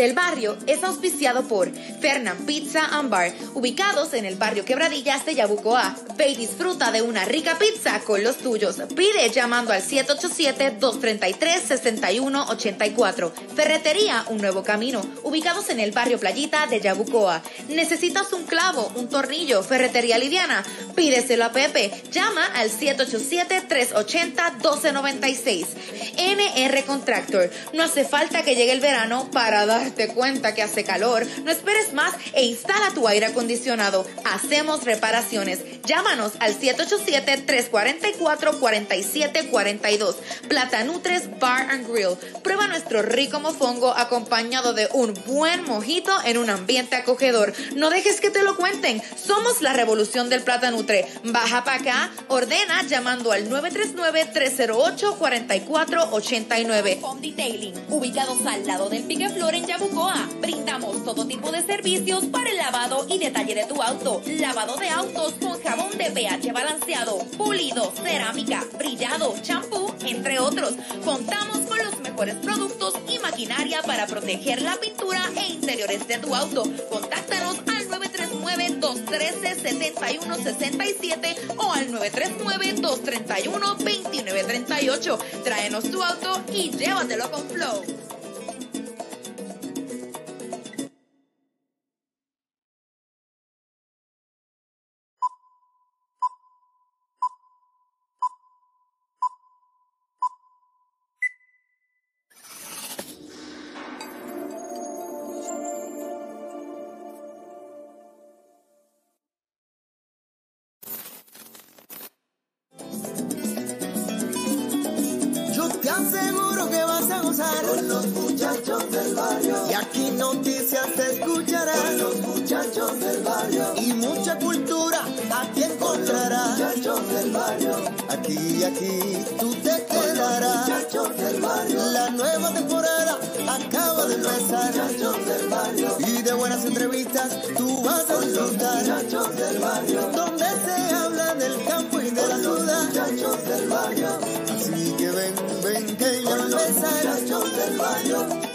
Del Barrio es auspiciado por Fernand Pizza and Bar, ubicados en el barrio Quebradillas de Yabucoa. Ve y disfruta de una rica pizza con los tuyos. Pide llamando al 787-233-6184. Ferretería Un Nuevo Camino, ubicados en el barrio Playita de Yabucoa. ¿Necesitas un clavo, un tornillo, ferretería liviana? Pídeselo a Pepe. Llama al 787-380-1296. NR Contractor. No hace falta que llegue el verano para darte cuenta que hace calor. No esperes más e instala tu aire acondicionado. Hacemos reparaciones. Llámanos al 787-344-4742. Platanutres Bar and Grill. Prueba nuestro rico mofongo acompañado de un buen mojito en un ambiente acogedor. No dejes que te lo cuenten. Somos la revolución del Platanutre. Baja para acá, ordena llamando al 939-308-4489. Home Detailing, ubicados al lado del Flor en Brindamos todo tipo de servicios para el lavado y detalle de tu auto. Lavado de autos con jabón de pH balanceado, pulido, cerámica, brillado, champú, entre otros. Contamos con los mejores productos y maquinaria para proteger la pintura e interiores de tu auto. Contáctanos al 939-213-7167 o al 939-231-2938. Tráenos tu auto y llévatelo con Flow. Y aquí tú te quedarás. Del barrio. La nueva temporada acaba de empezar. Del barrio. Y de buenas entrevistas tú vas a disfrutar. Del barrio. Donde se habla del campo y de la ciudad. Del barrio. Así que ven, ven que ya empezar. Del barrio.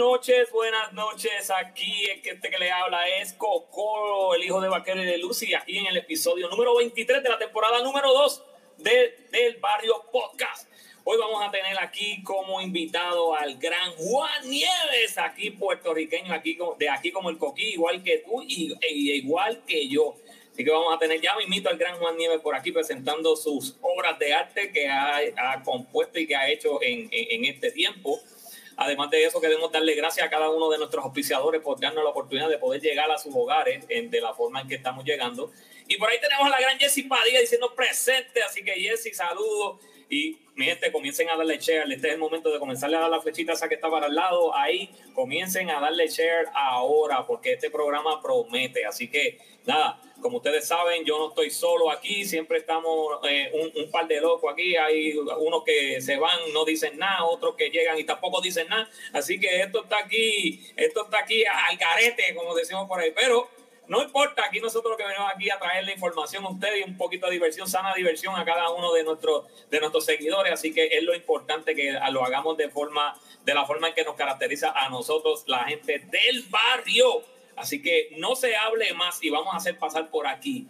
Noches, buenas noches. Aquí el que, este que le habla es Coco, el hijo de Vaquero y de Lucy, aquí en el episodio número 23 de la temporada número 2 de, del Barrio Podcast. Hoy vamos a tener aquí como invitado al gran Juan Nieves, aquí puertorriqueño, aquí de aquí como el Coquí, igual que tú y e, igual que yo. Así que vamos a tener, ya me invito al gran Juan Nieves por aquí presentando sus obras de arte que ha, ha compuesto y que ha hecho en, en, en este tiempo. Además de eso, queremos darle gracias a cada uno de nuestros auspiciadores por darnos la oportunidad de poder llegar a sus hogares de la forma en que estamos llegando. Y por ahí tenemos a la gran Jessie Padilla diciendo presente, así que Jessie, saludos. Y mi gente, comiencen a darle share. Este es el momento de comenzarle a dar la flechita esa que está para lado. Ahí comiencen a darle share ahora, porque este programa promete. Así que nada, como ustedes saben, yo no estoy solo aquí, siempre estamos eh, un, par de locos aquí. Hay unos que se van, no dicen nada, otros que llegan y tampoco dicen nada. Así que esto está aquí, esto está aquí al garete, como decimos por ahí. Pero no importa, aquí nosotros lo que venimos aquí a traer la información a ustedes y un poquito de diversión, sana diversión a cada uno de nuestros, de nuestros seguidores. Así que es lo importante que lo hagamos de forma, de la forma en que nos caracteriza a nosotros, la gente del barrio. Así que no se hable más y vamos a hacer pasar por aquí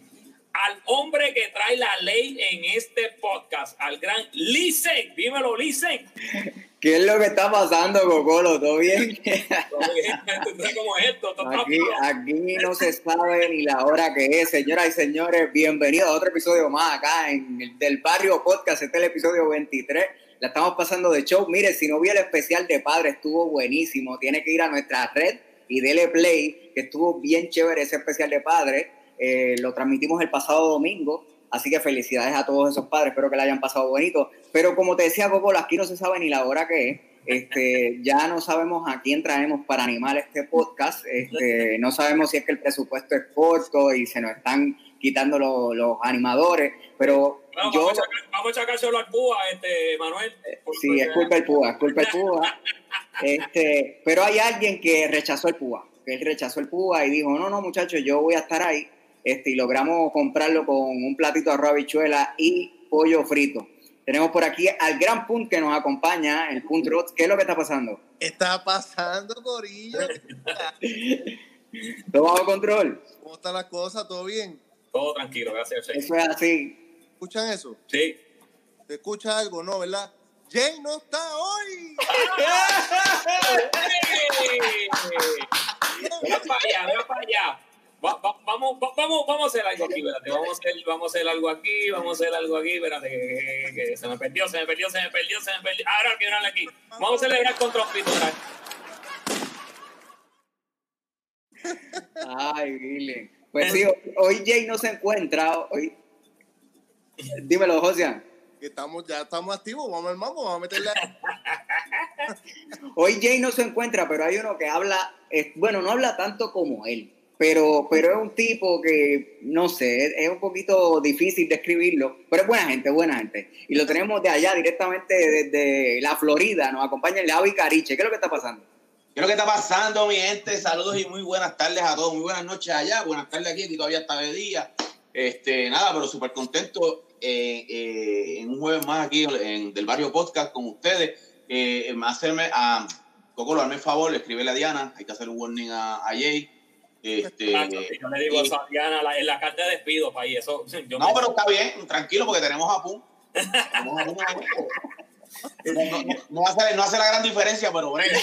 al hombre que trae la ley en este podcast, al gran Lisen. Dímelo, Lisen. ¿Qué es lo que está pasando, Cocolo? ¿Todo bien? ¿Cómo es esto? Aquí, aquí no se sabe ni la hora que es. Señoras y señores, bienvenidos a otro episodio más acá en el del Barrio Podcast. Este es el episodio 23. La estamos pasando de show. Mire, si no vi el especial de padre, estuvo buenísimo. Tiene que ir a nuestra red y dele play, que estuvo bien chévere ese especial de padre. Eh, lo transmitimos el pasado domingo, así que felicidades a todos esos padres, espero que la hayan pasado bonito. Pero como te decía Coco, aquí no se sabe ni la hora que es. Este, ya no sabemos a quién traemos para animar este podcast. Este, no sabemos si es que el presupuesto es corto y se nos están quitando los animadores, pero yo... Vamos a, echárselo al Púa, este, Manuel. Sí, es culpa del Púa, es culpa del Púa. este, pero hay alguien que rechazó el Púa, que él rechazó el Púa y dijo, no, no, muchachos, yo voy a estar ahí. Este, y logramos comprarlo con un platito de arroz habichuela y pollo frito. Tenemos por aquí al gran Punt que nos acompaña, el Punt Rot. ¿Qué es lo que está pasando? Está pasando, Corillo. ¿Todo bajo control? ¿Cómo están las cosas? ¿Todo bien? Todo tranquilo, gracias. Eso es así. ¿Escuchan eso? Sí. ¿Te escucha algo, no, verdad? Jay no está hoy. Ve para allá, ve para allá vamos, vamos, vamos a hacer algo aquí, espérate. Vamos a hacer, vamos a hacer algo aquí, vamos a hacer algo aquí, espérate, que, se me perdió, se me perdió, se me perdió, se me perdió. Ahora quiero aquí. Vamos a celebrar con trompito, Ay, Billy. Pues sí, hoy Jay no se encuentra. Hoy... Dímelo, Josian. Estamos, ya estamos activos, vamos al mambo, vamos a meterle. hoy Jay no se encuentra, pero hay uno que habla, bueno, no habla tanto como él pero, pero es un tipo que, no sé, es, un poquito difícil describirlo, pero es buena gente, buena gente. Y lo tenemos de allá, directamente desde la Florida, nos acompaña el Javi Cariche. ¿Qué es lo que está pasando? ¿Qué es lo que está pasando, mi gente? Saludos y muy buenas tardes a todos. Muy buenas noches allá, buenas tardes aquí, que todavía está de día. Este, nada, pero súper contento eh, eh, en un jueves más aquí en, del barrio podcast con ustedes. Eh, hacerme a Coco, hazme el favor, escribele a Diana, hay que hacer un warning a, a Jay este, yo le digo a Diana en la carta de despido, para eso. no, pero está bien, tranquilo, porque tenemos a Pum. no, hace, no, hace, la gran diferencia, pero bueno.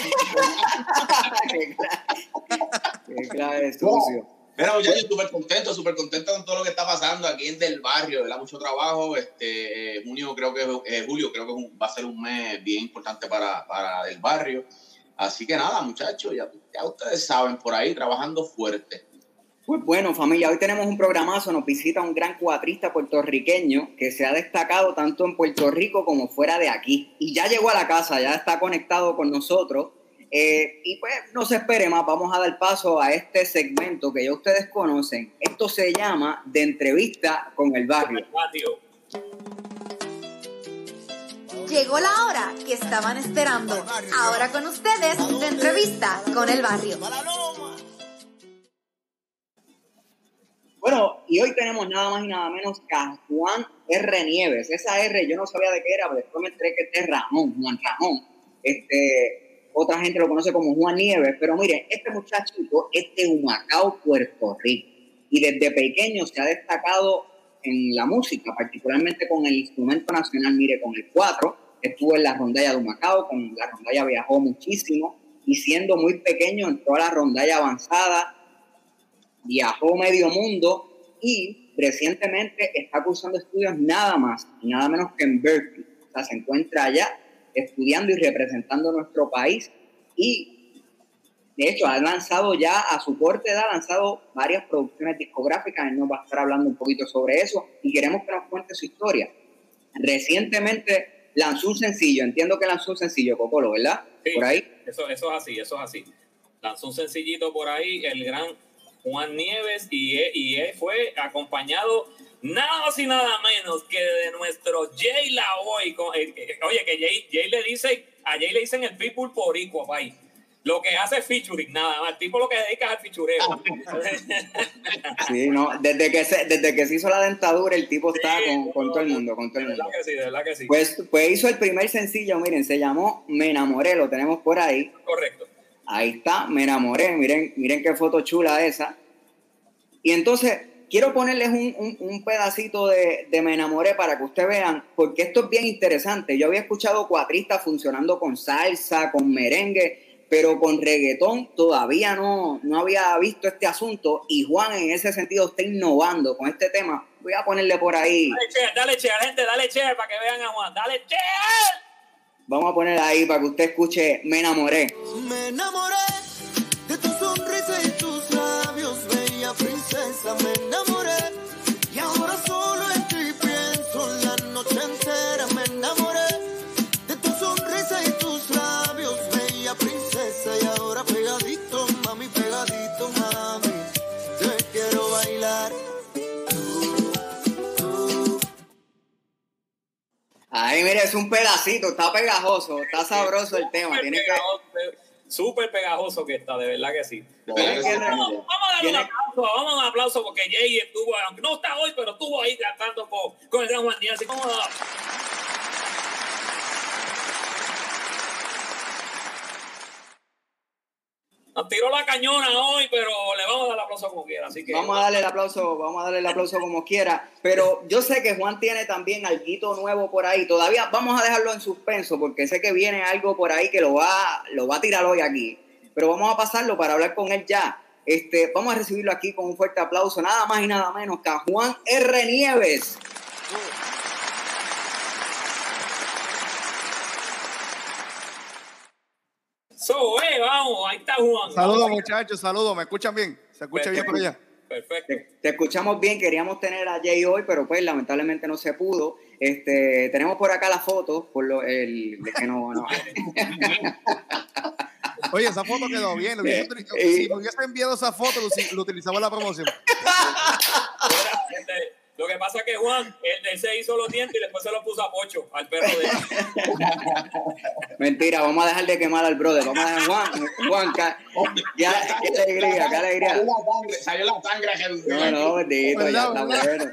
Qué clave, sucio. Pero yo estoy súper contento, súper contento con todo lo que está pasando aquí en Del Barrio, ¿verdad? Mucho trabajo. Este, eh, junio creo que eh, julio creo que va a ser un mes bien importante para, para Del Barrio. Así que nada, muchachos, ya, ya ustedes saben, por ahí trabajando fuerte. Pues bueno, familia, hoy tenemos un programazo, nos visita un gran cuatrista puertorriqueño que se ha destacado tanto en Puerto Rico como fuera de aquí. Y ya llegó a la casa, ya está conectado con nosotros. Eh, y pues no se espere más, vamos a dar paso a este segmento que ya ustedes conocen. Esto se llama De Entrevista con el Barrio. Llegó la hora que estaban esperando. Ahora con ustedes, de entrevista con el barrio. Bueno, y hoy tenemos nada más y nada menos que a Juan R. Nieves. Esa R yo no sabía de qué era, pero después me enteré que es Ramón, Juan Ramón. Este, otra gente lo conoce como Juan Nieves, pero miren, este muchachito es de Humacao, Puerto Rico. Y desde pequeño se ha destacado en la música, particularmente con el instrumento nacional, mire, con el 4, estuvo en la rondalla de Humacao, con la rondalla viajó muchísimo, y siendo muy pequeño entró a la rondalla avanzada, viajó medio mundo y recientemente está cursando estudios nada más y nada menos que en Berkeley. O sea, se encuentra allá estudiando y representando nuestro país y de hecho, ha lanzado ya a su corte edad, ha lanzado varias producciones discográficas. Él nos va a estar hablando un poquito sobre eso y queremos que nos cuente su historia. Recientemente lanzó un sencillo, entiendo que lanzó un sencillo, Cocolo, ¿verdad? Sí, por ahí. Eso, eso es así, eso es así. Lanzó un sencillito por ahí, el gran Juan Nieves, y, y él fue acompañado nada más y nada menos que de nuestro Jay Lavoy. Eh, eh, oye, que Jay, Jay le dice, a Jay le dicen el People por país. Lo que hace es featuring, nada más. El tipo lo que dedica es al fichureo. sí, no, desde que, se, desde que se hizo la dentadura, el tipo está con, con todo el mundo, con todo el mundo. De verdad que sí, de verdad que sí. Pues, pues hizo el primer sencillo, miren, se llamó Me enamoré, lo tenemos por ahí. Correcto. Ahí está, Me enamoré, miren, miren qué foto chula esa. Y entonces, quiero ponerles un, un, un pedacito de, de, Me enamoré para que ustedes vean, porque esto es bien interesante. Yo había escuchado cuatristas funcionando con salsa, con merengue, pero con reggaetón todavía no, no había visto este asunto y Juan en ese sentido está innovando con este tema. Voy a ponerle por ahí. Dale che, dale che, gente, dale che para que vean a Juan, dale che. Vamos a poner ahí para que usted escuche Me enamoré. Me enamoré de tu sonrisa y tus labios, bella princesa, me enamoré Ay, mire, es un pedacito, está pegajoso, está sabroso el tema. Súper Tiene que, pegajoso, Súper pegajoso que está, de verdad que sí. De verdad que sí. Vamos, vamos a darle un aplauso, vamos a dar un aplauso porque Jay estuvo, aunque no está hoy, pero estuvo ahí cantando con, con el gran Juan Díaz. Así tiró la cañona hoy, pero le vamos a dar el aplauso como quiera. Así que Vamos a darle el aplauso, vamos a darle el aplauso como quiera. Pero yo sé que Juan tiene también algo nuevo por ahí. Todavía vamos a dejarlo en suspenso porque sé que viene algo por ahí que lo va, lo va a tirar hoy aquí. Pero vamos a pasarlo para hablar con él ya. Este, vamos a recibirlo aquí con un fuerte aplauso, nada más y nada menos que a Juan R. Nieves. So, eh, vamos, ahí está Juan. Saludos, muchachos, saludos. ¿Me escuchan bien? ¿Se escucha bien por allá? Perfecto. Te, te escuchamos bien, queríamos tener a Jay hoy, pero pues lamentablemente no se pudo. Este, tenemos por acá la foto, por lo el que no, no. Oye, esa foto quedó bien. lo hubiese utilizado- Eh, si me hubiese enviado esa foto, lo, lo utilizaba en la promoción. Lo que pasa es que Juan, él, él se hizo los dientes y después se los puso a Pocho, al perro de él. Mentira, vamos a dejar de quemar al brother. Vamos a dejar Juan, Juan, ca- ya, qué alegría, qué alegría. Salió la sangre, salió la sangre No, no, bendito, ya ¿Verdad, está bueno.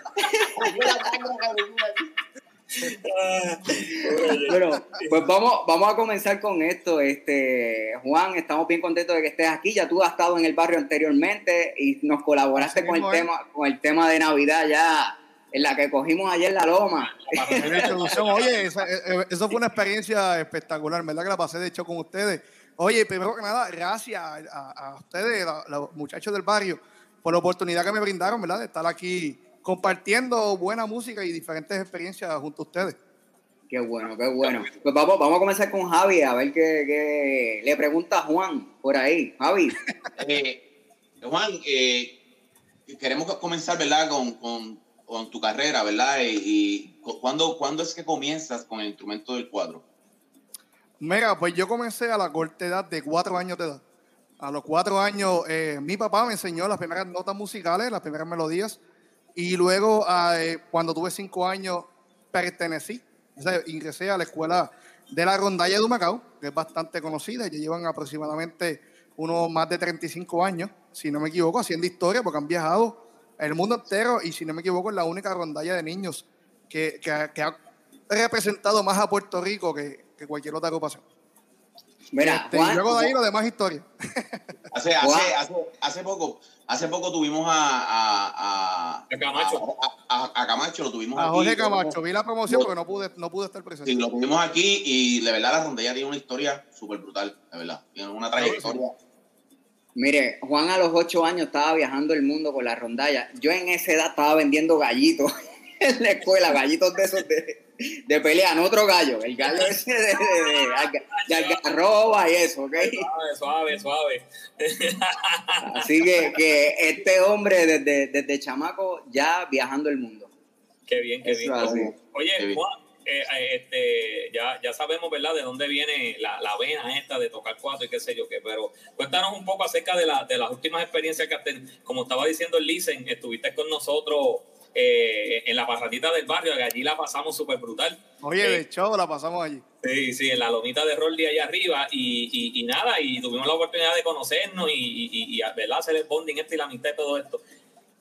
Bueno, pues vamos, vamos a comenzar con esto. Este, Juan, estamos bien contentos de que estés aquí. Ya tú has estado en el barrio anteriormente y nos colaboraste con el tema, con el tema de Navidad ya, en la que cogimos ayer la loma. En la introducción. Oye, esa- eh, eh, eso fue una experiencia espectacular, ¿verdad? Que la pasé de hecho con ustedes. Oye, primero que nada, gracias a, a- a ustedes, a- los muchachos del barrio, por la oportunidad que me brindaron, ¿verdad? De estar aquí compartiendo buena música y diferentes experiencias junto a ustedes. Qué bueno, qué bueno. Pues vamos, vamos a comenzar con Javi, a ver qué, qué le pregunta Juan por ahí. Javi, Eh, Juan, eh, queremos comenzar, ¿verdad? Con, con, con tu carrera, ¿verdad? Y, y cu- ¿cuándo, ¿cuándo es que comienzas con el instrumento del cuadro? Mira, pues yo comencé a la corta edad de cuatro años de edad. A los cuatro años, eh, mi papá me enseñó las primeras notas musicales, las primeras melodías, y luego, ah, eh, cuando tuve cinco años, pertenecí, o sea, ingresé a la escuela de la Rondalla de Humacao, que es bastante conocida, ya llevan aproximadamente unos más de 35 años, si no me equivoco, haciendo historia, porque han viajado el mundo entero, y si no me equivoco, es la única rondalla de niños que, que que ha representado más a Puerto Rico que, que cualquier otra agrupación. Mira, Este, y Juan, luego de ahí lo demás historia. Hace, hace, hace, hace poco, hace poco tuvimos a, a, a, A Camacho. A, a- a Camacho, lo tuvimos A aquí. Jorge Camacho, vi la promoción porque no pude, no pude estar presente. Sí, lo tuvimos aquí y de verdad la rondella tiene una historia súper brutal, de verdad. Tiene una trayectoria. Mire, Juan a los ocho años estaba viajando el mundo con la rondalla. Yo en esa edad estaba vendiendo gallitos en la escuela, gallitos de esos de, de pelea, no otro gallo, el gallo ese de, de, de, de algarroba y eso, ¿ok? Suave, suave, suave. Así que, que este hombre desde, desde chamaco ya viajando el mundo. Qué bien, qué bien. así. Oye, Qué bien. Juan, eh, eh, este, ya, ya sabemos, ¿verdad?, de dónde viene la, la vena esta de tocar cuatro y qué sé yo qué, pero cuéntanos un poco acerca de, la, de las últimas experiencias que has tenido. Como estaba diciendo el Lisen, estuviste con nosotros eh, en la parrandita del barrio, que allí la pasamos súper brutal. Oye, Eh, de hecho, la pasamos allí. Sí, sí, en la lomita de Roldi allá arriba y, y, y nada, y tuvimos la oportunidad de conocernos y, y, ¿verdad? hacer el bonding este y la amistad y todo esto.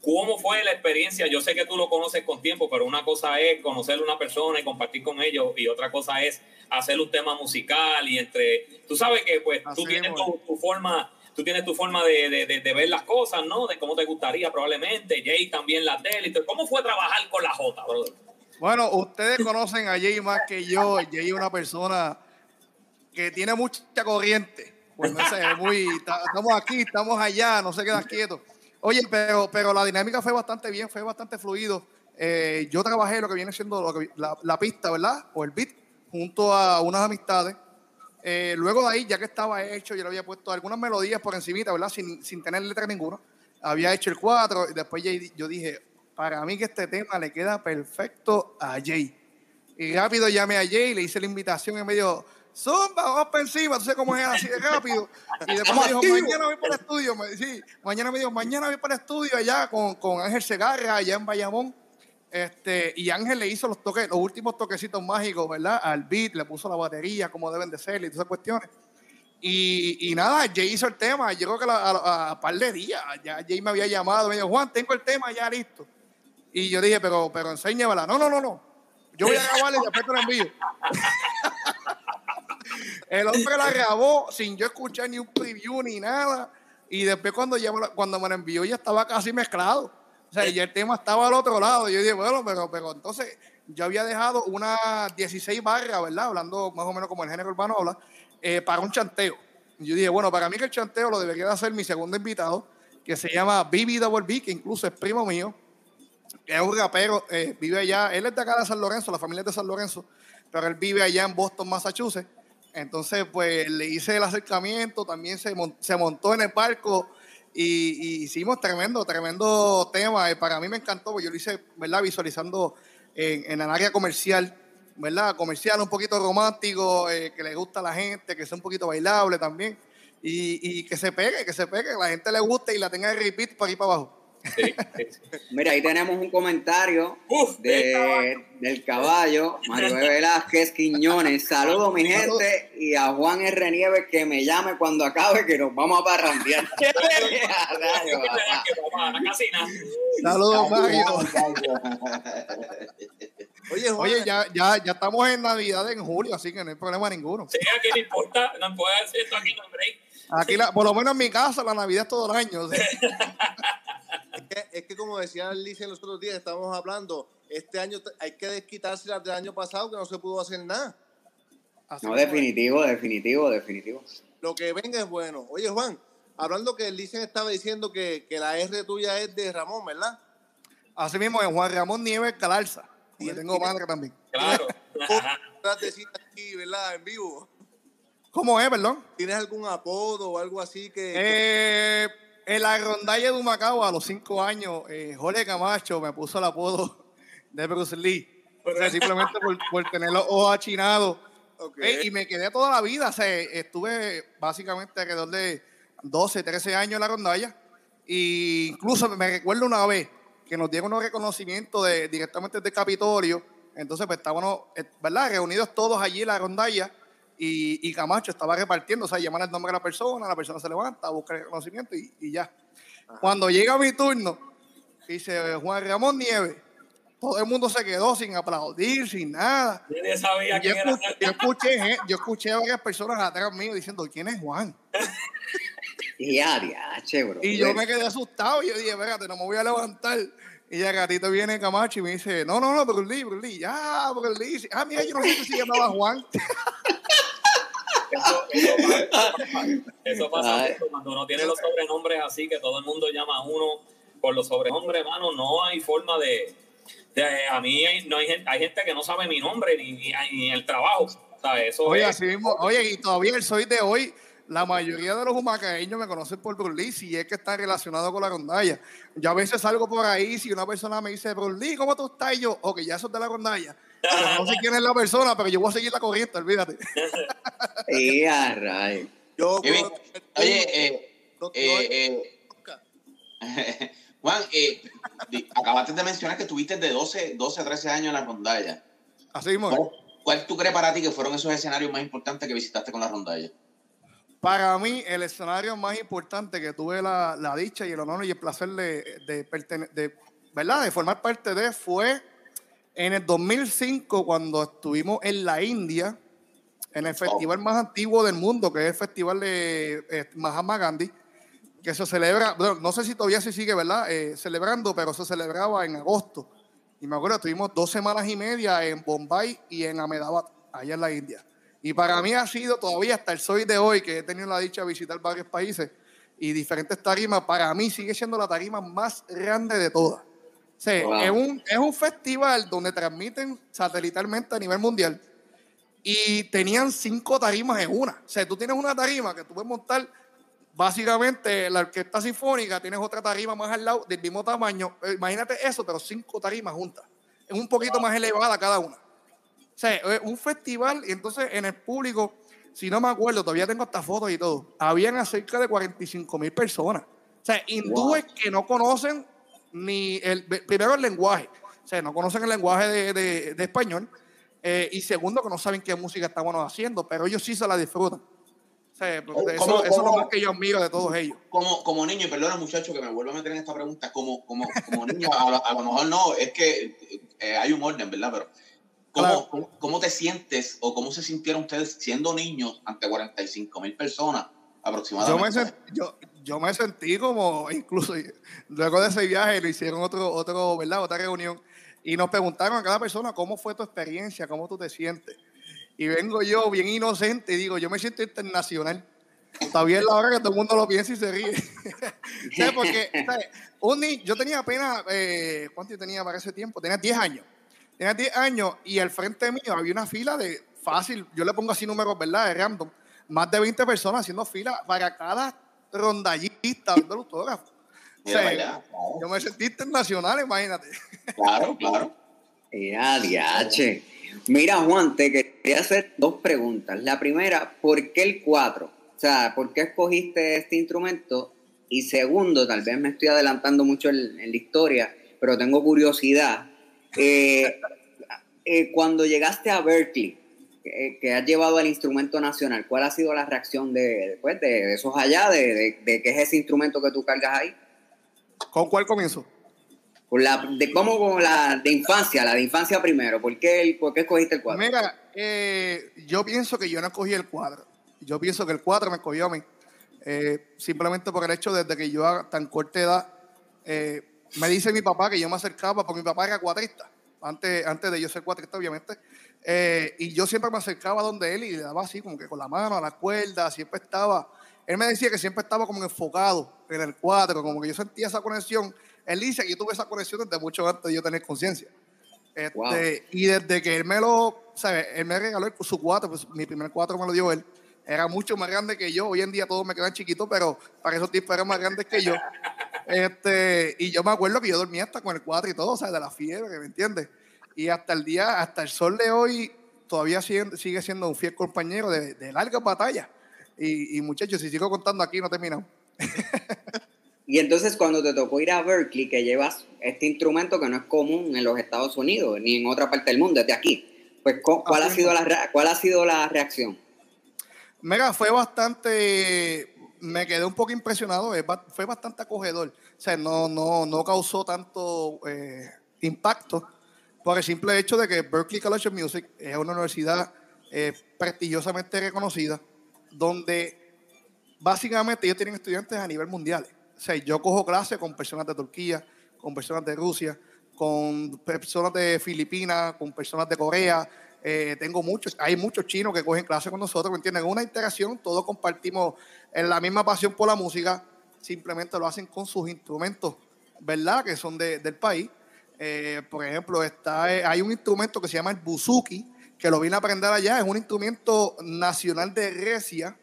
¿Cómo fue la experiencia? Yo sé que tú lo conoces con tiempo, pero una cosa es conocer a una persona y compartir con ellos y otra cosa es hacer un tema musical y entre... Tú sabes que pues tú Así tienes mismo tu, tu forma... Tú tienes tu forma de, de, ver las cosas, ¿no? De cómo te gustaría probablemente. Jay también y todo. ¿Cómo fue trabajar con la J, brother? Bueno, ustedes conocen a Jay más que yo. Jay es una persona que tiene mucha corriente. Pues no sé, muy, ta- estamos aquí, estamos allá, no se queda quieto. Oye, pero, pero la dinámica fue bastante bien, fue bastante fluido. Eh, yo trabajé lo que viene siendo la, la pista, ¿verdad? O el beat, junto a unas amistades. Eh, luego de ahí, ya que estaba hecho, yo le había puesto algunas melodías por encimita, ¿verdad? Sin, sin tener letra ninguna. Había hecho el 4 y después Jay- yo dije, para mí que este tema le queda perfecto a Jay. Y rápido llamé a Jay, le hice la invitación y me dijo, Zumba, vamos para encima, tú sabes cómo es así de rápido. Y después me dijo, mañana voy para el estudio. Me, sí, mañana me dijo, mañana voy para el estudio allá con, con Ángel Segarra, allá en Bayamón. Este, y Ángel le hizo los toques, los últimos toquecitos mágicos, ¿verdad? Al beat, le puso la batería, como deben de ser y todas esas cuestiones. Y, y nada, Jay hizo el tema. Creo que a, a, par de días, ya Jay me había llamado, me dijo, Juan, tengo el tema ya listo. Y yo dije, pero, pero enséñamela. No, no, no, no. Yo voy a grabarle y después te la envío. el hombre la grabó sin yo escuchar ni un preview ni nada. Y después cuando, ya cuando me la envió ya estaba casi mezclado. O sea, y el tema estaba al otro lado. Yo dije, bueno, pero, pero entonces yo había dejado unas 16 barras, ¿verdad? Hablando más o menos como el género urbano habla, eh, para un chanteo. Y yo dije, bueno, para mí que el chanteo lo debería de hacer mi segundo invitado, que se llama Bibi Double B, que incluso es primo mío es un rapero, eh, vive allá, él es de acá de San Lorenzo, la familia es de San Lorenzo, pero él vive allá en Boston, Massachusetts. Entonces, pues le hice el acercamiento, también se, se montó en el barco y, y hicimos tremendo, tremendo tema. Eh, para mí me encantó, porque yo lo hice, ¿verdad? Visualizando en, en el área comercial, ¿verdad? Comercial, un poquito romántico, eh, que le gusta a la gente, que sea un poquito bailable también. Y, y que se pegue, que se pegue, que la gente le guste y la tenga de repeat para aquí para abajo. Sí, sí, sí. Mira, ahí tenemos un comentario Uf, de, del caballo, Mario B. Velázquez Quiñones. Saludos, mi gente, y a Juan R. Nieves que me llame cuando acabe, que nos vamos a parrandear. Saludos, Mario. Oye, Juan, Oye, ya, ya, ya estamos en Navidad en julio, así que no hay problema ninguno. Sí, aquí no importa, no puede hacer esto aquí, no break. Aquí, la- por lo menos en mi casa, la Navidad es todo el año. sea, es que, es que como decía Alicia los otros días, estábamos hablando, este año hay que desquitarse las del año pasado que no se pudo hacer nada. así No, definitivo, definitivo, definitivo. Lo que venga es bueno. Oye, Juan, hablando que Licen estaba diciendo que, que la R tuya es de Ramón, ¿verdad? Así mismo, en Juan Ramón Nieves Calarza. Tiene- tengo madre también. Claro. Aquí, ¿verdad? En vivo. ¿Cómo es, perdón? ¿Tienes algún apodo o algo así que... Eh, en la rondalla de Humacao, a los cinco años, eh, Jorge Camacho me puso el apodo de Bruce Lee. O sea, simplemente por, por tener los ojos achinados. Ok. Eh, y me quedé toda la vida. O sea, estuve básicamente alrededor de 12, 13 años en la rondalla. Y incluso me recuerdo una vez que nos dieron unos reconocimientos de, directamente del Capitolio. Entonces, pues estábamos, eh, ¿verdad? Reunidos todos allí en la rondalla. Y, y Camacho estaba repartiendo, o sea, llaman el nombre de la persona, la persona se levanta, busca el reconocimiento y, y ya. Cuando llega mi turno, dice Juan Ramón Nieves, todo el mundo se quedó sin aplaudir, sin nada. Nadie sabía Yo quién era. escuché, yo, escuché, gen- yo escuché a varias personas atrás mío diciendo, ¿quién es Juan? Y adiache, bro. Y yo me quedé asustado y yo dije, espérate, no me voy a levantar. Y ya ratito viene Camacho y me dice, no, no, no, Bruce Lee, ya, Bruce Lee. Ah, mira, yo no sé si se llamaba Juan. Eso, eso pasa, eso cuando uno tiene los sobrenombres así, que todo el mundo llama a uno por los sobrenombres, hermano, no hay forma de... de- a mí hay, no hay, gente, hay gente que no sabe mi nombre ni, ni, ni el trabajo, ¿sabes? Eso Oye, es- así mismo, oye, y todavía el soy de hoy, la mayoría de los humacaeños me conocen por Bruce Lee, si es que está relacionado con la rondalla. Yo a veces salgo por ahí, si una persona me dice, Bruce Lee, ¿cómo tú estás? Y yo, ok, ya eso es de la rondalla. Pero no sé quién es la persona, pero yo voy a seguir la corriente, olvídate. Y a. Yo Oye, eh, no- no- eh, eh, Juan, eh, acabaste de mencionar que tuviste de 12, 12 a 13 años en la rondalla. Así mismo. ¿Cuál, cuál tú crees para ti que fueron esos escenarios más importantes que visitaste con la rondalla? Para mí, el escenario más importante que tuve la, la dicha y el honor y el placer de, de, pertene- de, ¿verdad? de formar parte de fue en el 2005 cuando estuvimos en la India, en el festival más antiguo del mundo, que es el festival de eh, Mahatma Gandhi, que se celebra, bueno, no sé si todavía se sigue, ¿verdad? Eh, celebrando, pero se celebraba en agosto. Y me acuerdo, estuvimos dos semanas y media en Bombay y en Ahmedabad, allá en la India. Y para mí ha sido todavía hasta el soy de hoy, que he tenido la dicha de visitar varios países y diferentes tarimas, para mí sigue siendo la tarima más grande de todas. Wow. es, un, es un festival donde transmiten satelitalmente a nivel mundial y tenían cinco tarimas en una. O sea, tú tienes una tarima que tú puedes montar básicamente la orquesta sinfónica, tienes otra tarima más al lado del mismo tamaño. Eh, Imagínate eso, pero cinco tarimas juntas. Es un poquito más elevada cada una. O sea, es un festival y entonces en el público, si no me acuerdo, todavía tengo hasta fotos y todo, habían cerca de 45 mil personas. O sea, hindúes que no conocen ni el, primero el lenguaje. O sea, no conocen el lenguaje de, de- de español, eh, y segundo, que no saben qué música estamos haciendo, pero ellos sí se la disfrutan. O sea, porque ¿Cómo- eso, eso es lo cómo- más que yo admiro de todos ellos. como, como niño, y perdona muchacho que me vuelva a meter en esta pregunta, como, como, como niño, a, lo- a lo mejor no, es que eh, hay un orden, ¿verdad? Pero ¿cómo, Claro. cómo, cómo te sientes o cómo se sintieron ustedes siendo niños ante 45 mil personas Yo me, aproximadamente? yo, yo me sentí como, incluso luego de ese viaje, lo hicieron otro, otro, ¿verdad? Otra reunión y nos preguntaron a cada persona cómo fue tu experiencia, cómo tú te sientes. Y vengo yo bien inocente y digo, yo me siento internacional. Todavía es la hora que todo el mundo lo piensa y se ríe. ¿Sabes? Porque ¿sabes? Un ni- yo tenía apenas, eh, ¿cuánto yo tenía para ese tiempo? Tenía 10 años. Tenía 10 años y al frente mío había una fila de fácil, yo le pongo así números, ¿verdad? De random. Más de 20 personas haciendo fila para cada rondallista dando el autógrafo. O Mira, sea, yo me sentí internacional, imagínate. Claro, claro. Ya, diache. Mira, Juan, te quería hacer dos preguntas. La primera, ¿por qué el 4? O sea, ¿por qué escogiste este instrumento? Y segundo, tal vez me estoy adelantando mucho en, en la historia, pero tengo curiosidad. Eh, eh, cuando llegaste a Berkeley, eh, que has llevado el instrumento nacional, ¿cuál ha sido la reacción de, pues, de, esos allá, de, de, de qué es ese instrumento que tú cargas ahí? ¿Con cuál comienzo? Con la, de cómo con la de infancia, la de infancia primero. ¿Por qué, el, por qué escogiste el 4? Mira, eh, yo pienso que yo no escogí el cuadro. Yo pienso que el cuadro me escogió a mí. Eh, simplemente por el hecho de que yo a tan corta edad, eh, me dice mi papá que yo me acercaba, porque mi papá era cuatrista, antes, antes de yo ser cuatrista, obviamente. Eh, y yo siempre me acercaba donde él y le daba así, como que con la mano a la cuerda, siempre estaba. Él me decía que siempre estaba como enfocado en el cuadro, como que yo sentía esa conexión. Él dice que yo tuve esa conexión desde mucho antes de yo tener conciencia. Este, Wow. Y desde que él me lo, ¿sabes? Él me regaló su cuatro, pues mi primer cuatro me lo dio él. Era mucho más grande que yo. Hoy en día todos me quedan chiquitos, pero para esos tipos eran más grandes que yo. Este, y yo me acuerdo que yo dormía hasta con el cuatro y todo, o sea, de la fiebre, ¿me entiendes? Y hasta el día, hasta el sol de hoy, todavía sigue, sigue siendo un fiel compañero de, de largas batallas. Y, y muchachos, si sigo contando aquí, no terminamos. Y entonces cuando te tocó ir a Berkeley, que llevas este instrumento que no es común en los Estados Unidos ni en otra parte del mundo, es de aquí, pues cu- ¿cuál, ha sido la, ¿cuál ha sido la reacción? Mira, fue bastante, me quedé un poco impresionado, fue bastante acogedor. O sea, no, no, no causó tanto eh, impacto por el simple hecho de que Berkeley College of Music es una universidad eh, prestigiosamente reconocida, donde básicamente ellos tienen estudiantes a nivel mundial. O sea, yo cojo clases con personas de Turquía, con personas de Rusia, con personas de Filipinas, con personas de Corea. Eh, tengo muchos, hay muchos chinos que cogen clases con nosotros, ¿me entienden? Es una interacción, todos compartimos en la misma pasión por la música, simplemente lo hacen con sus instrumentos, ¿verdad? Que son de- del país. Eh, por ejemplo, está, eh, hay un instrumento que se llama el buzuki, que lo vine a aprender allá, es un instrumento nacional de Grecia,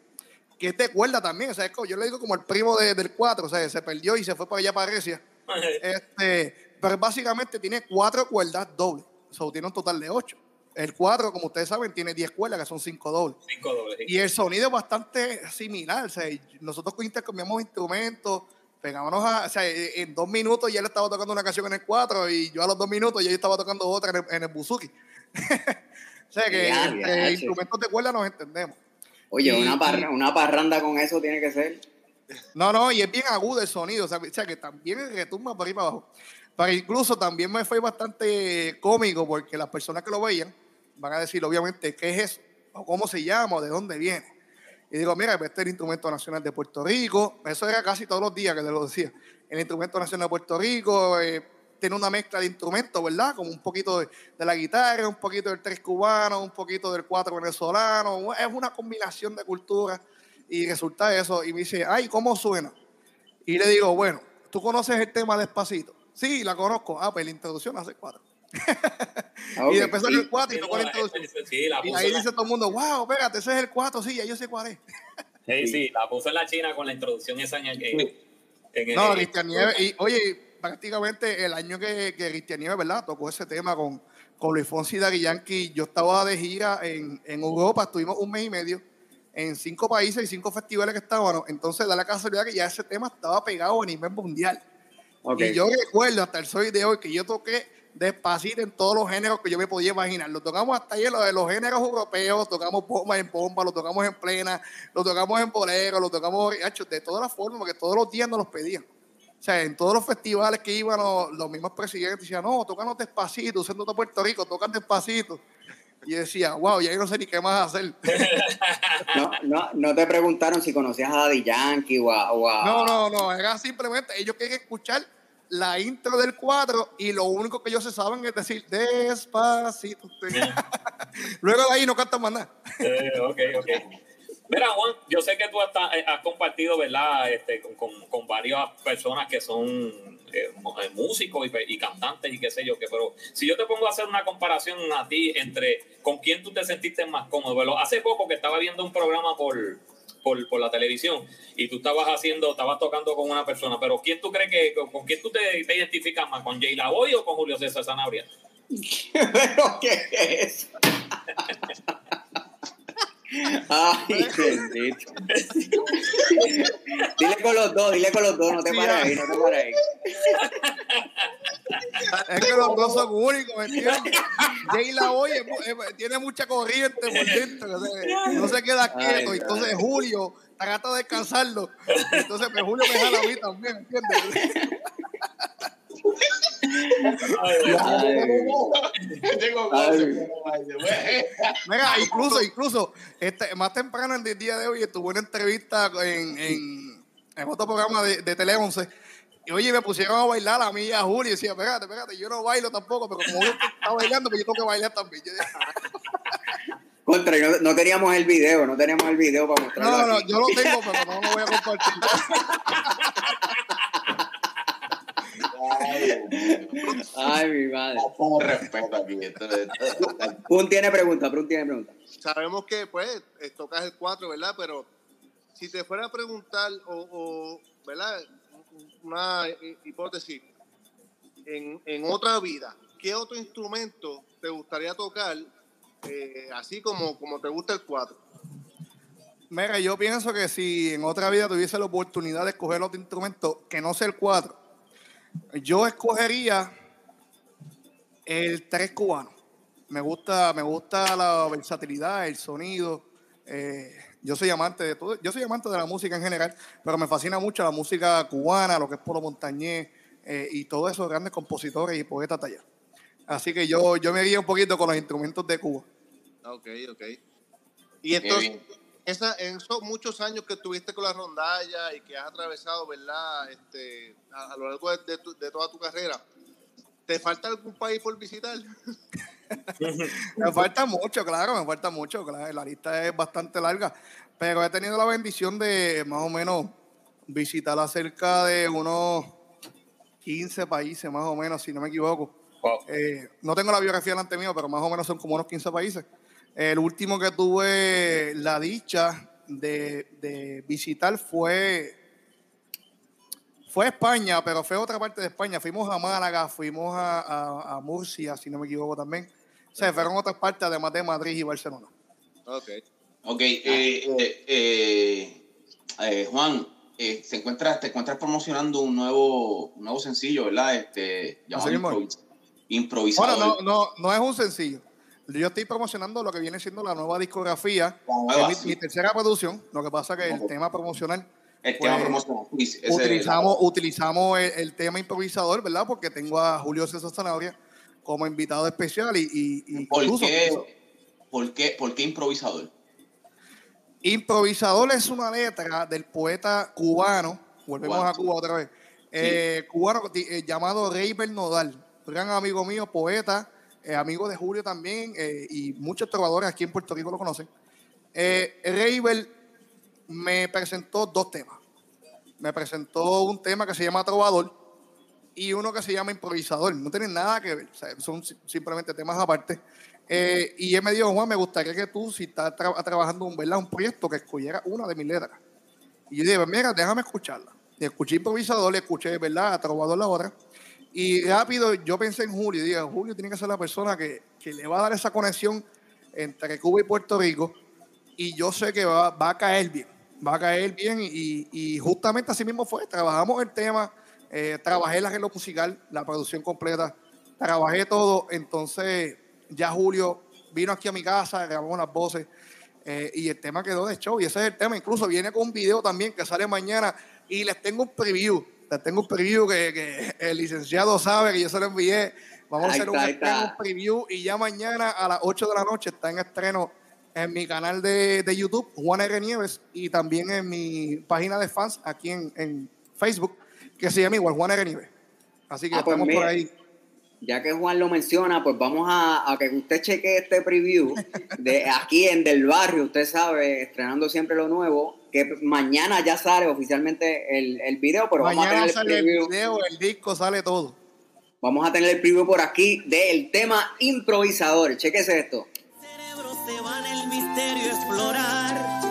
que es de cuerda también, o sea, es como- yo le digo como el primo de- del 4, o sea, se perdió y se fue para allá para Grecia. Este, pero básicamente tiene cuatro cuerdas dobles, o sea, tiene un total de ocho. El 4, como ustedes saben, tiene 10 cuerdas, que son cinco dobles. Cinco dobles. sí. Y el sonido es bastante similar. O sea, nosotros intercambiamos instrumentos, pegábamos a. O sea, en dos minutos ya él estaba tocando una canción en el 4 y yo a los dos minutos ya yo estaba tocando otra en el, en el buzuki. o sea, que Ya, che. instrumentos de cuerda nos entendemos. Oye, Y- una, parra- una parranda con eso tiene que ser. No, no, y es bien agudo el sonido, o sea, o sea, que también retumba por ahí para abajo. Pero incluso también me fue bastante cómico porque las personas que lo veían van a decir, obviamente, ¿qué es eso? O cómo se llama, o de dónde viene. Y digo, mira, este es el instrumento nacional de Puerto Rico. Eso era casi todos los días que te lo decía. El instrumento nacional de Puerto Rico eh, tiene una mezcla de instrumentos, ¿verdad? Como un poquito de, de la guitarra, un poquito del tres cubano, un poquito del cuatro venezolano. Es una combinación de culturas y resulta eso. Y me dice, ay, ¿cómo suena? Y le digo, bueno, ¿tú conoces el tema despacito? Sí, la conozco. Ah, pues la introducción hace cuatro. Ah, ok. Y después sale el cuatro y Sí, tocó la no, introducción. ese- sí, la Y ahí la- dice todo el mundo, wow, espérate, ese es el cuatro, sí, ya yo sé cuál es. Sí, sí, la puso en la China con la introducción esa en el. en- en el- No, Cristian Nieves, y oye, prácticamente el año que, que Cristian Nieves, ¿verdad? Tocó ese tema con, con Luis Fonsi y Daddy Yankee. Yo estaba de gira en, en Europa, estuvimos un mes y medio en cinco países y cinco festivales que estábamos. Entonces, da la casualidad que ya ese tema estaba pegado a nivel mundial. Ok. Y yo recuerdo hasta el sol de hoy que yo toqué despacito en todos los géneros que yo me podía imaginar. Lo tocamos hasta ahí en lo de los géneros europeos, tocamos bomba en pompa, lo tocamos en plena, lo tocamos en bolero, lo tocamos de todas las formas, porque todos los días nos los pedían. O sea, en todos los festivales que iban los, los mismos presidentes decían, no, tócanos despacito, usando todo Puerto Rico, tocan despacito. Y decía, wow, ya yo no sé ni qué más hacer. No, no, no te preguntaron si conocías a Daddy Yankee o a... o a- No, no, no, era simplemente, ellos quieren escuchar la intro del cuadro y lo único que ellos se saben es decir, despacito. Luego de ahí no cantan más nada. Eh, ok, ok. Mira, Juan, yo sé que tú has, has compartido, ¿verdad? Este, con, con, con varias personas que son eh, eh, músicos y, cantantes y qué sé yo, que, pero si yo te pongo a hacer una comparación a ti entre con quién tú te sentiste más cómodo, pero hace poco que estaba viendo un programa por, por, por la televisión y tú estabas haciendo, estabas tocando con una persona, pero ¿quién tú crees que, con, quién tú te, te identificas más, con Jay Lavoy o con Julio César Sanabria? ¿Pero qué es? Ay, bendito. dile con los dos, dile con los dos, no te pares ahí, no te pares ahí. Es que los dos son únicos, ¿me entiendes? Jay Lavoy es mu- es- tiene mucha corriente por dentro, o sea, no se queda quieto. Ay, entonces Julio trata de descansarlo. Entonces pues, Julio me jala a mí también, ¿entiendes? Mira, incluso, incluso, este, más temprano en el día de hoy estuve en una entrevista en, en, en otro programa de, de Tele 11. Y oye, me pusieron a bailar a mí y a Julio. Y decía, espérate, espérate, yo no bailo tampoco, pero como Julio está bailando, pues yo tengo que bailar también. Dije, Contra, no, no teníamos el video, no teníamos el video para mostrarlo. no, no, no, aquí. yo lo tengo, pero no lo voy a compartir. Ay, mi madre. Respeto aquí. Pun tiene pregunta, Pun tiene pregunta. Sabemos que, pues, eh, tocas el 4, ¿verdad? Pero si te fuera a preguntar, o, o, ¿verdad? Una hi- hipótesis, en, en otra vida, ¿qué otro instrumento te gustaría tocar eh, así como, como te gusta el 4? Mira, yo pienso que si en otra vida tuviese la oportunidad de escoger otro instrumento que no sea el cuatro, yo escogería el tres cubano. Me gusta, me gusta la versatilidad, el sonido. eh, yo soy amante de todo, yo soy amante de la música en general, pero me fascina mucho la música cubana, lo que es Polo Montañés eh, y todos esos grandes compositores y poetas de allá. Así que yo, yo me guío un poquito con los instrumentos de Cuba. Ok, ok. Y entonces. Esa, en esos muchos años que estuviste con la rondalla y que has atravesado, ¿verdad? Este, a, a lo largo de, de tu- de toda tu carrera, ¿te falta algún país por visitar? Me falta mucho, claro, me falta mucho, claro. La lista es bastante larga, pero he tenido la bendición de más o menos visitar cerca de unos 15 países, más o menos, si no me equivoco. Wow. Eh, no tengo la biografía delante mío, pero más o menos son como unos 15 países. El último que tuve la dicha de, de visitar fue, fue España, pero fue otra parte de España. Fuimos a Málaga, fuimos a, a- a Murcia, si no me equivoco también. O sea, fueron otras partes además de Madrid y Barcelona. Ok. Ok, eh, eh, eh, eh, Juan, eh, se encuentra, te encuentras promocionando un nuevo, un nuevo sencillo, ¿verdad? Este, llamado. Improvis- Improvisador. Bueno, no, no, no es un sencillo. Yo estoy promocionando lo que viene siendo la nueva discografía, nueva, sí. mi, tercera producción. Lo que pasa que el tema promocional El pues, tema promocional. sí, ese- utilizamos, utilizamos el, el tema improvisador, ¿verdad? Porque tengo a Julio César Zanabria como invitado especial y, y- y ¿Por, incluso- qué, por, qué, ¿Por qué improvisador? improvisador es una letra del poeta cubano, volvemos a Cuba otra vez, eh, cubano eh, llamado Rey Bernodal, gran amigo mío, poeta, eh, amigo de Julio también, eh, y muchos trovadores aquí en Puerto Rico lo conocen. Eh, me presentó dos temas. Me presentó un tema que se llama Trovador y uno que se llama Improvisador. No tienen nada que ver, o sea, son si- simplemente temas aparte. Eh, y él me dijo, Juan, me gustaría que tú, si estás tra- trabajando un, ¿verdad? un proyecto, que escogiera una de mis letras. Y yo dije, "Pues mira, déjame escucharla. Y escuché Improvisador, le escuché, ¿verdad? A Trovador la otra. Y rápido yo pensé en Julio y dije, Julio tiene que ser la persona que, que le va a dar esa conexión entre Cuba y Puerto Rico. Y yo sé que va, va a caer bien, va a caer bien. Y, y justamente así mismo fue. Trabajamos el tema, eh, trabajé el arreglo musical, la producción completa. trabajé todo, entonces ya Julio vino aquí a mi casa, grabó unas voces eh, y el tema quedó de show y ese es el tema, incluso viene con un video también que sale mañana y les tengo un preview, tengo un preview que, que el licenciado sabe que yo se lo envié, vamos a Ahí hacer un, está, estreno, un preview y ya mañana a las 8 de la noche está en estreno en mi canal de, de YouTube, Juan R. Nieves, y también en mi página de fans aquí en, en Facebook, que se llama igual Juan R. Nieves. Así que Ah, pues estamos por mira. ahí. Ya que Juan lo menciona, pues vamos a, a que usted cheque este preview de aquí en Del Barrio, usted sabe, estrenando siempre lo nuevo, que mañana ya sale oficialmente el, el video, pero vamos a tener el sale el preview. video, el disco, sale todo. Vamos a tener el preview por aquí del tema improvisador. Chequese esto. cerebro se va en el misterio a explorar.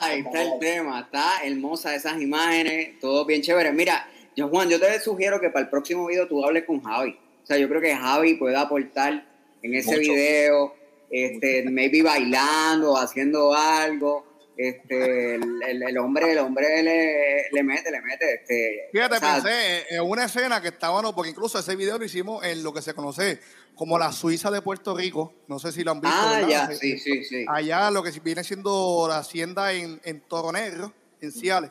Ahí está, el tema. Está hermosa esas imágenes, todo bien chévere. Mira, yo Juan, yo te sugiero que para el próximo video tú hables con Javi. O sea, yo creo que Javi puede aportar en ese Mucho. video, este, maybe bailando, haciendo algo. Este, el, el- el hombre, el hombre le, le mete, le mete. Este, Fíjate, o sea, pensé en una escena que estábamos, porque incluso ese video lo hicimos en lo que se conoce como la Suiza de Puerto Rico. No sé si lo han visto. Ah, ¿verdad? ya, Eh, sí, sí, sí. Allá lo que viene siendo la hacienda en, en Toro Negro, en Ciales.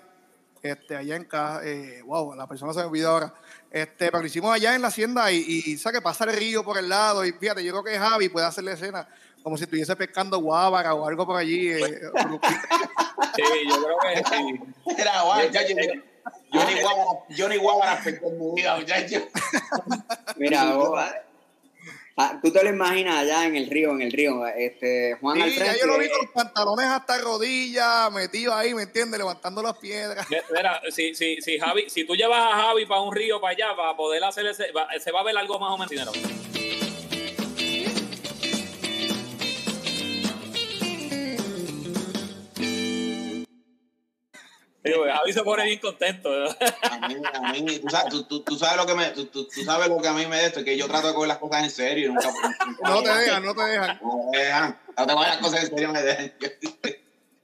Este, allá en casa, eh, wow, la persona se me olvidó ahora. Este, pero lo hicimos allá en la hacienda y, y sabe que pasa el río por el lado. Y fíjate, yo creo que Javi puede hacer la escena como si estuviese pescando guábara o algo por allí. eh, Sí, yo creo que sí. Era, guay, yo ni guábara, yo ni muchacho. Mira, vos, ah, tú te lo imaginas allá en el río, en el río. Este, Juan al Sí, ya yo lo vi con los pantalones hasta rodillas, metido ahí, ¿me entiendes? Levantando las piedras. Mira, si, si, si, Javi, si tú llevas a Javi para un río para allá, para poder hacer ese, va- se va a ver algo más o menos Digo, Javi se pone bien contento. ¿verdad? A mí, a mí, tú sabes, tú, tú- tú sabes lo que me, tú, tú- tú sabes lo que a mí me da esto, que yo trato de coger las cosas en serio y nunca. No te dejan, no te dejan. No me dejan. No te coger las cosas en serio, me dejan.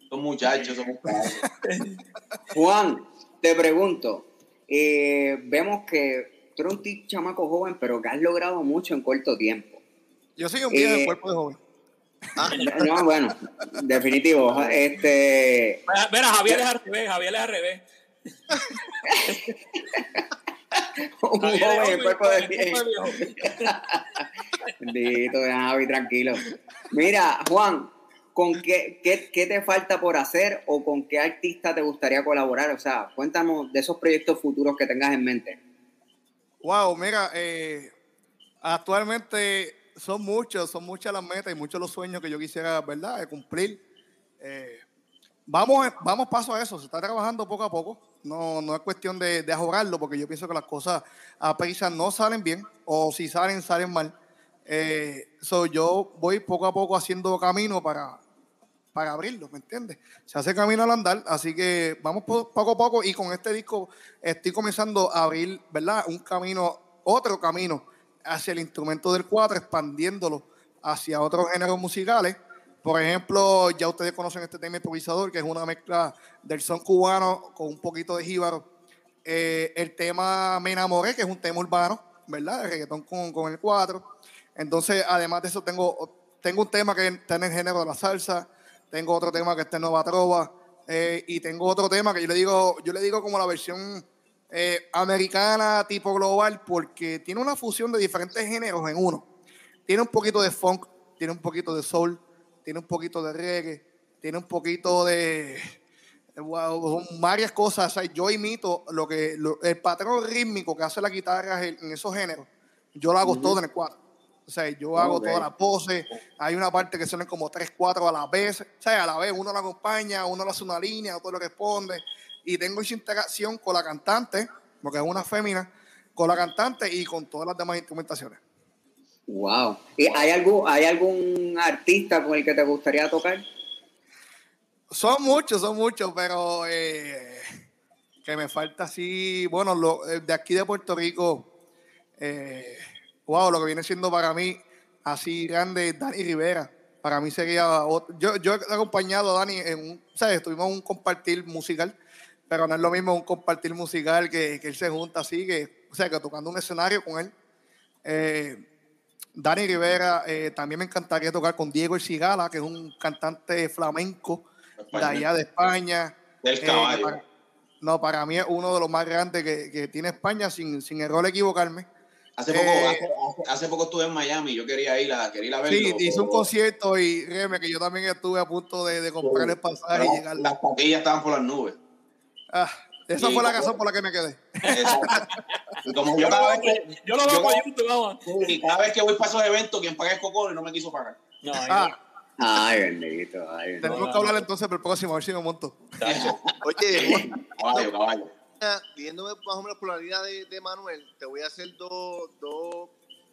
Son muchachos, somos padres. Juan, te pregunto, eh, vemos que tú eres un chamaco joven, pero que has logrado mucho en corto tiempo. Yo soy un viejo Eh, en cuerpo de joven. No, bueno, definitivo. Este, Mira, Javier es al revés, Javier es al revés. un joven en joven, cuerpo de viejo. Bendito, Javi, tranquilo. Mira, Juan, ¿con qué, qué, qué te falta por hacer o con qué artista te gustaría colaborar? O sea, cuéntanos de esos proyectos futuros que tengas en mente. Wow, mira, eh, actualmente son muchos, son muchas las metas y muchos los sueños que yo quisiera, ¿verdad?, de cumplir. Eh, vamos, vamos paso a eso, se está trabajando poco a poco. No, no es cuestión de, de ajorarlo, porque yo pienso que las cosas a prisa no salen bien, o si salen, salen mal. Eh, so, yo voy poco a poco haciendo camino para, para abrirlo, ¿me entiendes? Se hace camino al andar, así que vamos po- poco a poco y con este disco estoy comenzando a abrir, ¿verdad? Un camino, otro camino hacia el instrumento del cuatro, expandiéndolo hacia otros géneros musicales. Por ejemplo, ya ustedes conocen este tema improvisador, que es una mezcla del son cubano con un poquito de jíbaro. Eh, el tema Me enamoré, que es un tema urbano, ¿verdad? De reggaetón con, con el 4. Entonces, además de eso, tengo, tengo un tema que está en el género de la salsa, tengo otro tema que está en Nueva Trova, eh, y tengo otro tema que yo le digo, yo le digo como la versión eh, americana tipo global, porque tiene una fusión de diferentes géneros en uno. Tiene un poquito de funk, tiene un poquito de soul, tiene un poquito de reggae, tiene un poquito de wow, son varias cosas. O sea, yo imito lo que lo- el patrón rítmico que hace la guitarra en, esos géneros. Yo lo hago todo en el cuatro. O sea, yo hago Ok. todas las poses. Hay una parte que suenan como tres, cuatro a la vez. O sea, a la vez uno lo acompaña, uno hace una línea, otro le responde. Y tengo esa interacción con la cantante, porque es una fémina, con la cantante y con todas las demás instrumentaciones. Wow. ¿Y hay algún, hay algún artista con el que te gustaría tocar? Son muchos, son muchos, pero eh, que me falta así, bueno, lo, eh, de aquí de Puerto Rico, eh, wow, lo que viene siendo para mí así grande, Dani Rivera. Para mí sería, otro- yo, yo he acompañado a Dani en un, ¿sabes? Tuvimos un compartir musical, pero no es lo mismo un compartir musical que, que él se junta así, que, o sea, que tocando un escenario con él. Eh, Dani Rivera, eh, también me encantaría tocar con Diego El Cigala, que es un cantante flamenco de allá de España. Del Eh, caballo. para- no, para mí es uno de los más grandes que, que tiene España, sin, sin error equivocarme. Hace poco, Eh, hace, poco estuve en Miami, yo quería ir a, quería ir a verlo. Sí, hizo un concierto y créeme que yo también estuve a punto de, de comprar el pasaje y llegar. Las taquillas estaban por las nubes. Ah, esa fue la razón por la que me quedé. Como yo Yo lo cada veo vez que, por- yo lo veo yo- por YouTube, vamos. y cada vez que voy para esos eventos, quien paga es Cocoro y no me quiso pagar. No, ahí Ah, Ay, bendito, ay, bendito. tenemos que hablar entonces para el próximo, a ver si me monto. Oye, Caballo, caballo. viéndome más o menos por la línea de, de Manuel, te voy a hacer dos, dos,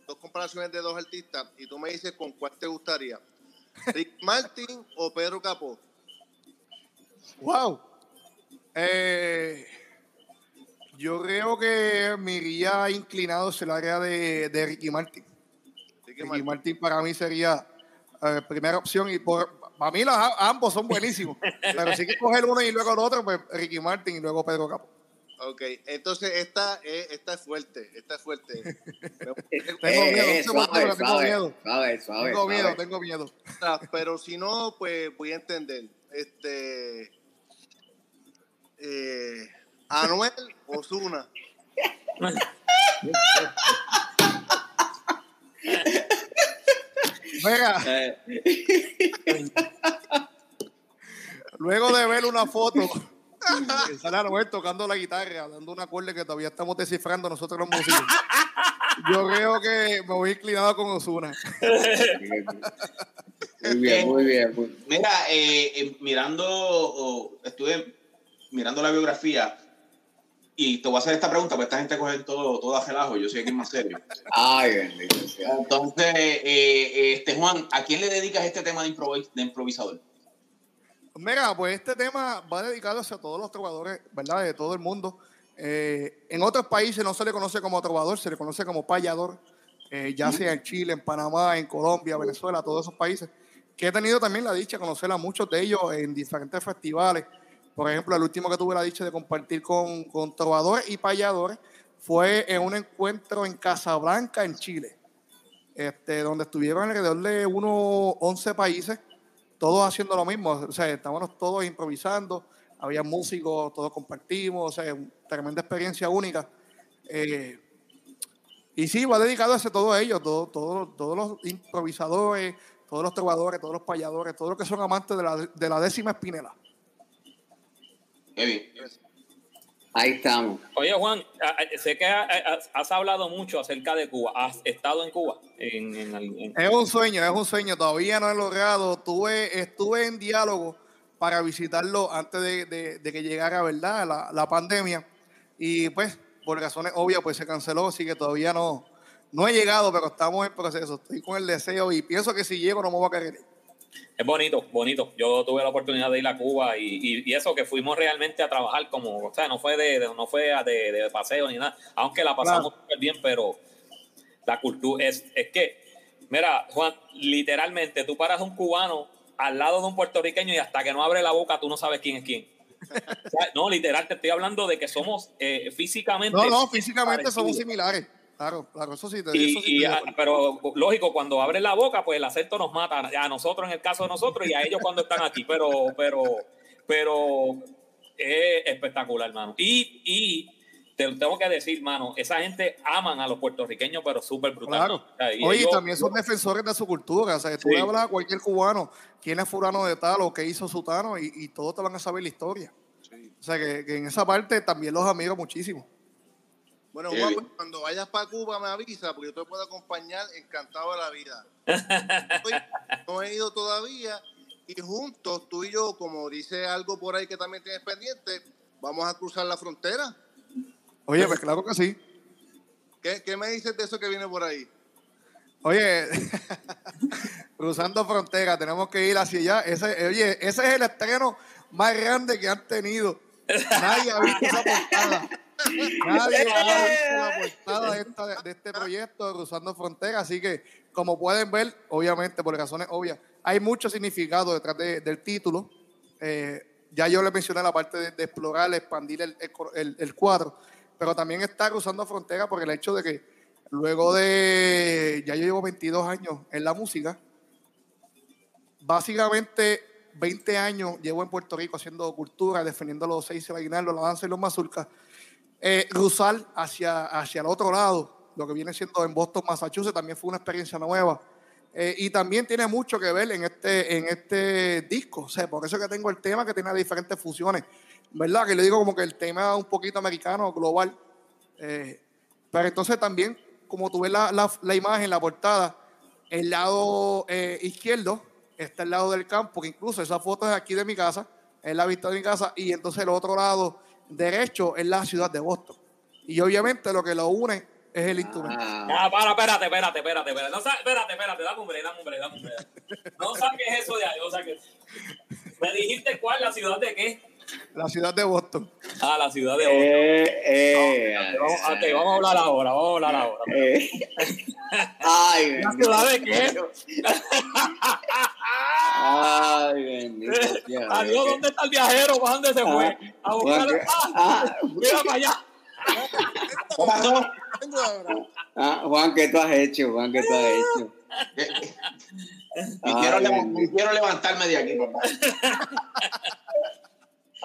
dos comparaciones de dos artistas y tú me dices con cuál te gustaría. Rick Martin o Pedro Capó. Wow. Eh, yo creo que me iría inclinado hacia el área de, de Ricky Martin. Ricky Ricky Martin. Martin para mí sería eh, primera opción y por, para mí los, ambos son buenísimos. pero si hay que coger uno y luego el otro, pues Ricky Martin y luego Pedro Capo. Ok, entonces esta es, esta es fuerte, esta es fuerte. Tengo Eh, miedo, eh, suave, tengo miedo. suave, suave, Tengo miedo, tengo miedo. Pero si no, pues voy a entender. Este eh, Anuel Osuna. Venga, Eh, luego de ver una foto, que sale Anuel tocando la guitarra, dando un acorde que todavía estamos descifrando nosotros los músicos. Yo creo que me voy inclinado con Osuna. Muy bien, muy bien. Mira, eh, eh, mirando, estuve mirando la biografía y te voy a hacer esta pregunta, porque esta gente coge todo, todo a relajo, yo soy aquí más serio. Ay, bendito. Entonces, eh, este Juan, ¿a quién le dedicas este tema de, improvis- de improvisador? Mira, pues este tema va dedicado hacia todos los trovadores, ¿verdad? De todo el mundo. Eh, en otros países no se le conoce como trovador, se le conoce como payador, eh, ya sea en Chile, en Panamá, en Colombia, Venezuela, todos esos países, que he tenido también la dicha de conocer a muchos de ellos en diferentes festivales. Por ejemplo, el último que tuve la dicha de compartir con, con trovadores y payadores fue en un encuentro en Casablanca, en Chile, este, donde estuvieron alrededor de unos 11 países todos haciendo lo mismo, o sea, estábamos todos improvisando, había músicos, todos compartimos, o sea, tremenda experiencia única. Eh, y sí, va dedicado a todo ello, todo, todo- todos los improvisadores, todos los trovadores, todos los payadores, todos los que son amantes de la, de la décima espinela. Ahí estamos. Oye, Juan, sé que ha- has, hablado mucho acerca de Cuba. ¿Has estado en Cuba? En, en- en- Es un sueño, es un sueño, todavía no he logrado. Tuve, estuve en diálogo para visitarlo antes de, de- de que llegara, ¿verdad? La, la pandemia. Y pues, por razones obvias, pues se canceló, así que todavía no, no he llegado, pero estamos en proceso. Estoy con el deseo y pienso que si llego no me voy a querer. Es bonito, bonito. Yo tuve la oportunidad de ir a Cuba y, y- y eso que fuimos realmente a trabajar como, o sea, no fue de, de- no fue de, de paseo ni nada, aunque la pasamos súper bien, pero la cultura es, es que, mira, Juan, literalmente tú paras a un cubano al lado de un puertorriqueño y hasta que no abre la boca tú no sabes quién es quién. O sea, no, literal, te estoy hablando de que somos eh, físicamente. No, no, físicamente somos parecidos. similares. Claro, claro, eso sí. te- Y, eso sí y, pero lógico, cuando abre la boca, pues el acento nos mata a nosotros en el caso de nosotros y a ellos cuando están aquí. Pero, pero, pero es espectacular, hermano. Y, y te tengo que decir, mano, esa gente aman a los puertorriqueños, pero súper brutal. Claro. O sea, y Oye, ellos- también son defensores de su cultura. O sea, tú Sí. le hablas a cualquier cubano quién es fulano de tal o qué hizo sutano y, y todos te van a saber la historia. O sea, que, que en esa parte también los admiro muchísimo. Bueno, Juan, pues, cuando vayas para Cuba me avisa porque yo te puedo acompañar encantado de la vida. Hoy no he ido todavía y juntos tú y yo, como dice algo por ahí que también tienes pendiente, vamos a cruzar la frontera. Oye, pues claro que sí. ¿Qué, qué me dices de eso que viene por ahí? Oye, cruzando frontera, tenemos que ir hacia allá. Ese, oye, ese es el estreno más grande que han tenido. Nadie ha visto esa portada. Nadie ha visto la portada de, esta- de este proyecto de Cruzando Frontera. Así que, como pueden ver, obviamente, por razones obvias, hay mucho significado detrás de- del título. Eh, ya yo le mencioné la parte de, de explorar, expandir el, el, el- el cuadro, pero también está cruzando frontera por el hecho de que luego de, ya yo llevo 22 años en la música, básicamente 20 años llevo en Puerto Rico haciendo cultura, defendiendo los seis aguinaldos, la danza y los mazurcas, eh, cruzar hacia, hacia el otro lado, lo que viene siendo en Boston, Massachusetts, también fue una experiencia nueva. Eh, y también tiene mucho que ver en este, en este disco. O sea, por eso que tengo el tema que tiene diferentes fusiones. ¿Verdad? Que le digo como que el tema un poquito americano, global. Eh, pero entonces también, como tú ves la, la, la imagen, la portada, el lado eh, izquierdo está el lado del campo, que incluso esa foto es aquí de mi casa, es la vista de mi casa, y entonces el otro lado derecho es la ciudad de Boston. Y obviamente lo que lo une es el instrumento. Ah, Ya, para, espérate, espérate, espérate, espérate. No, espérate, espérate, dame un break, dame un break, dame un break. No saques eso de ahí, no saques. ¿Me dijiste cuál? ¿La ciudad de qué? La ciudad de Boston. Ah, la ciudad de Boston. eh, eh, Vamos, a hablar ahora, vamos a hablar ahora. eh. Ay, ¿La bendito. ciudad de qué? Ay, bendito. Adiós. ¿dónde está el viajero? ¿Para dónde se fue? A buscar. Juan, ¡Ah! ah, Mira para allá. Ah, Juan, ¿qué tú has hecho? Juan, ¿qué tú has hecho? Ay, quiero levantarme de aquí, papá.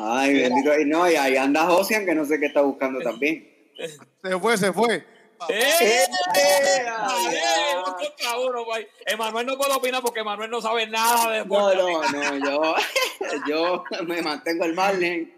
Ay, bendito. Y no, y ahí anda Josian, que no sé qué está buscando también. Se fue, se fue. ¡Eh! ¡Eh! ¡Ay, Ay, uno contra uno, güey! Emanuel no puede opinar porque Emanuel no sabe nada de No, no, no, yo, yo me mantengo al margen.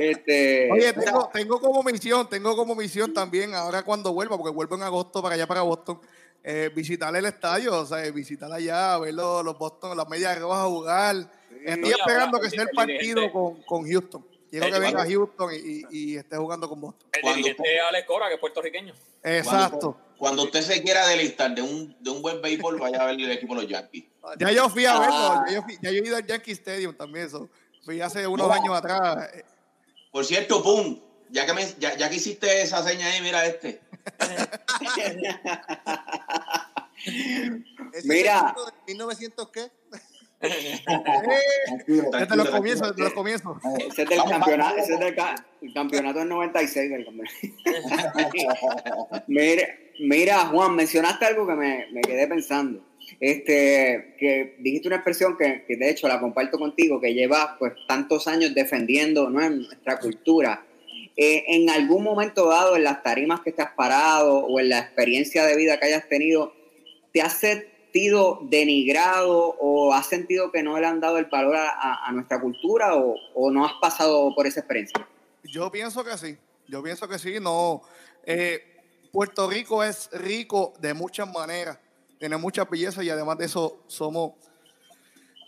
Este, Oye, tengo, tengo como misión, tengo como misión también, ahora cuando vuelva, porque vuelvo en agosto para allá, para Boston, eh, visitar el estadio, o sea, visitar allá, ver los, los Boston, las medias rojas jugar. Estoy Oye, esperando que sea el partido con, con Houston. Quiero El que venga Houston y, y- y esté jugando con Boston. El Cuando- dirigente Alex Cora, que es puertorriqueño. Exacto. Cuando, cuando usted se quiera deleitar de un, de un buen béisbol, vaya a ver el equipo de los Yankees. Ya yo fui a verlo, Ah. ya, yo fui- ya yo he ido al Yankee Stadium también, eso. Fui hace unos No. años atrás. Por cierto, pum, ya que, me, ya, ya que hiciste esa seña ahí, mira este. Mira. es el de 1900 qué? Desde los comienzos, los comienzos. Ese es del Vamos, campeonato, vamos, ese es del ca- el campeonato del 96 del campeonato. mira, mira, Juan, mencionaste algo que me, me quedé pensando. Este, que dijiste una expresión que, que de hecho la comparto contigo, que llevas pues tantos años defendiendo ¿no? en nuestra cultura. Eh, en algún momento dado, en las tarimas que te has parado o en la experiencia de vida que hayas tenido, ¿te has sentido denigrado o has sentido que no le han dado el valor a, nuestra cultura o, no has pasado por esa experiencia? Yo pienso que sí. Yo pienso que sí. No. Eh, Puerto Rico es rico de muchas maneras. Tiene muchas bellezas y además de eso somos.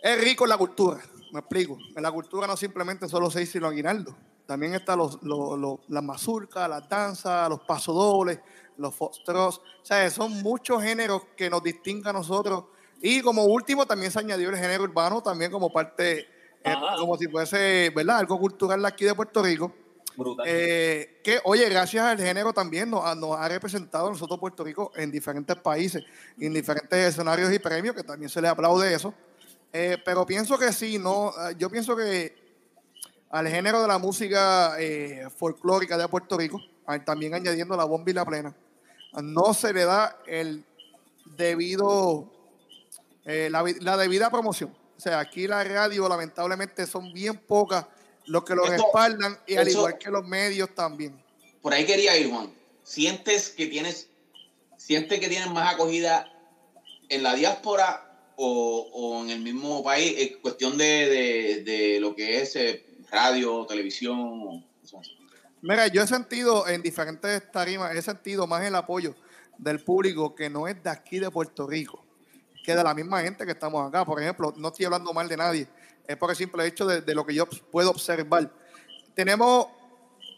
Es rico en la cultura. Me explico. En la cultura no simplemente solo seis sino aguinaldo. También están los, los, los- las mazurcas, las danzas, los pasodobles, los foxtrots. O sea, son muchos géneros que nos distinguen a nosotros. Y como último también se añadió el género urbano también como parte, eh, como si fuese, ¿verdad? Algo cultural aquí de Puerto Rico. Brutal. Eh, que, oye, gracias al género también nos, ha- nos ha representado a nosotros Puerto Rico en diferentes países, en diferentes escenarios y premios, que también se le aplaude eso. Eh, pero pienso que sí, no, eh, yo pienso que al género de la música eh, folclórica de Puerto Rico, también añadiendo la bomba y la plena, no se le da el debido, eh, la, la debida promoción. O sea, aquí la radio lamentablemente son bien pocas los que lo Esto- respaldan y al igual que los medios también. Por ahí quería ir, Juan. ¿Sientes que tienes, sientes que tienes más acogida en la diáspora o, o en el mismo país? Es cuestión de, de- de lo que es eh, radio, televisión. Mira, yo he sentido en diferentes tarimas, he sentido más el apoyo del público que no es de aquí de Puerto Rico, que de la misma gente que estamos acá. Por ejemplo, no estoy hablando mal de nadie, es por el simple hecho de, lo que yo puedo observar. Tenemos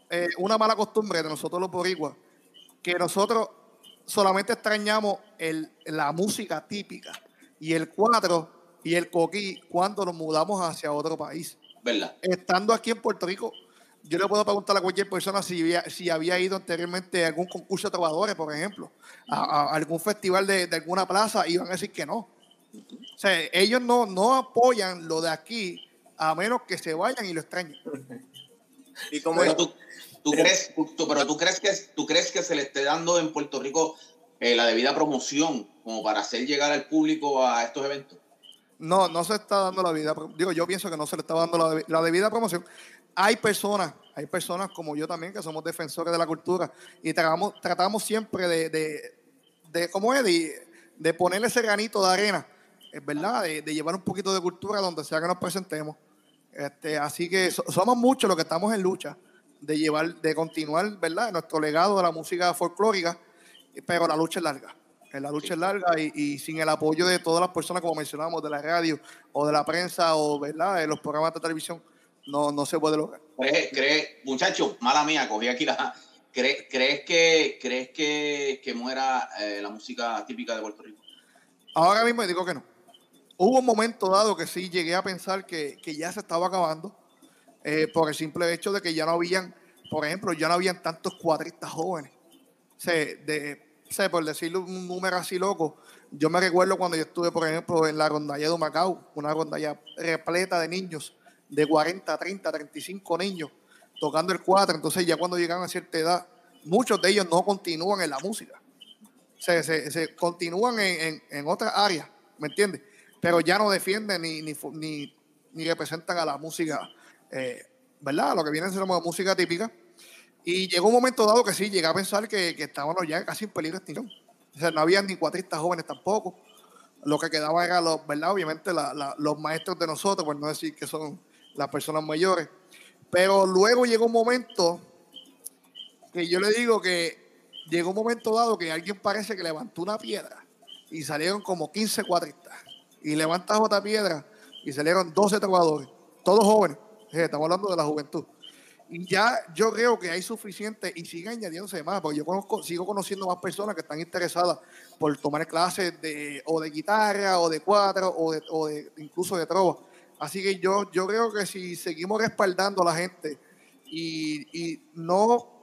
eh, una mala costumbre de nosotros los boricuas, que nosotros solamente extrañamos la música típica y el cuatro y el coquí cuando nos mudamos hacia otro país. ¿Verdad? Estando aquí en Puerto Rico, yo le puedo preguntar a cualquier persona si había, si había ido anteriormente a algún concurso de trovadores, por ejemplo, a, a algún festival de, de alguna plaza, y van a decir que no. O sea, ellos no, no apoyan lo de aquí a menos que se vayan y lo extrañen. Y como Pero tú, tú crees, tú- pero tú crees que tú crees que se le esté dando en Puerto Rico eh, la debida promoción como para hacer llegar al público a estos eventos. No, no se está dando la vida. Digo, yo pienso que no se le está dando la, debi- la debida promoción. Hay personas, hay personas como yo también que somos defensores de la cultura y tratamos, siempre de, de, de ¿cómo es? De, ponerle ese granito de arena, es verdad, de, llevar un poquito de cultura donde sea que nos presentemos. Este, así que so- somos muchos los que estamos en lucha de llevar, de continuar, ¿verdad? Nuestro legado de la música folclórica, pero la lucha es larga. Eh, La lucha es larga y, y sin el apoyo de todas las personas, como mencionamos, de la radio o de la prensa o ¿verdad? de los programas de televisión, no, no se puede lograr. ¿Crees, crees, muchacho, mala mía, cogí aquí la. ¿Crees, crees que, crees que, que muera eh, la música típica de Puerto Rico? Ahora mismo digo que no. Hubo un momento dado que sí llegué a pensar que, que ya se estaba acabando eh, por el simple hecho de que ya no habían, por ejemplo, ya no habían tantos cuadristas jóvenes. O sea, de, sea, por decirlo un número así loco, yo me recuerdo cuando yo estuve, por ejemplo, en la rondalla de Macao, una rondalla repleta de niños, de 40, 30, 35 niños, tocando el cuatro. Entonces ya cuando llegan a cierta edad, muchos de ellos no continúan en la música se, se, se continúan en, en, otras áreas, ¿me entiendes? Pero ya no defienden ni, ni, ni representan a la música, eh, ¿verdad? Lo que viene a ser la música típica. Y llegó un momento dado que sí, llegué a pensar que, que estábamos ya casi en peligro de extinción. O sea, no había ni cuatristas jóvenes tampoco. Lo que quedaba era, los, ¿verdad? Obviamente, los maestros de nosotros, por no decir que son las personas mayores. Pero luego llegó un momento que yo le digo que llegó un momento dado que alguien parece que levantó una piedra y salieron como 15 cuadristas. Y levantas otra piedra y salieron 12 trovadores, todos jóvenes. Estamos hablando de la juventud. Y ya yo creo que hay suficiente y sigue añadiéndose más, porque yo conozco, sigo conociendo más personas que están interesadas por tomar clases de, o de guitarra, o de cuatro, o, de, o de- incluso de trova. Así que yo, yo creo que si seguimos respaldando a la gente y, y no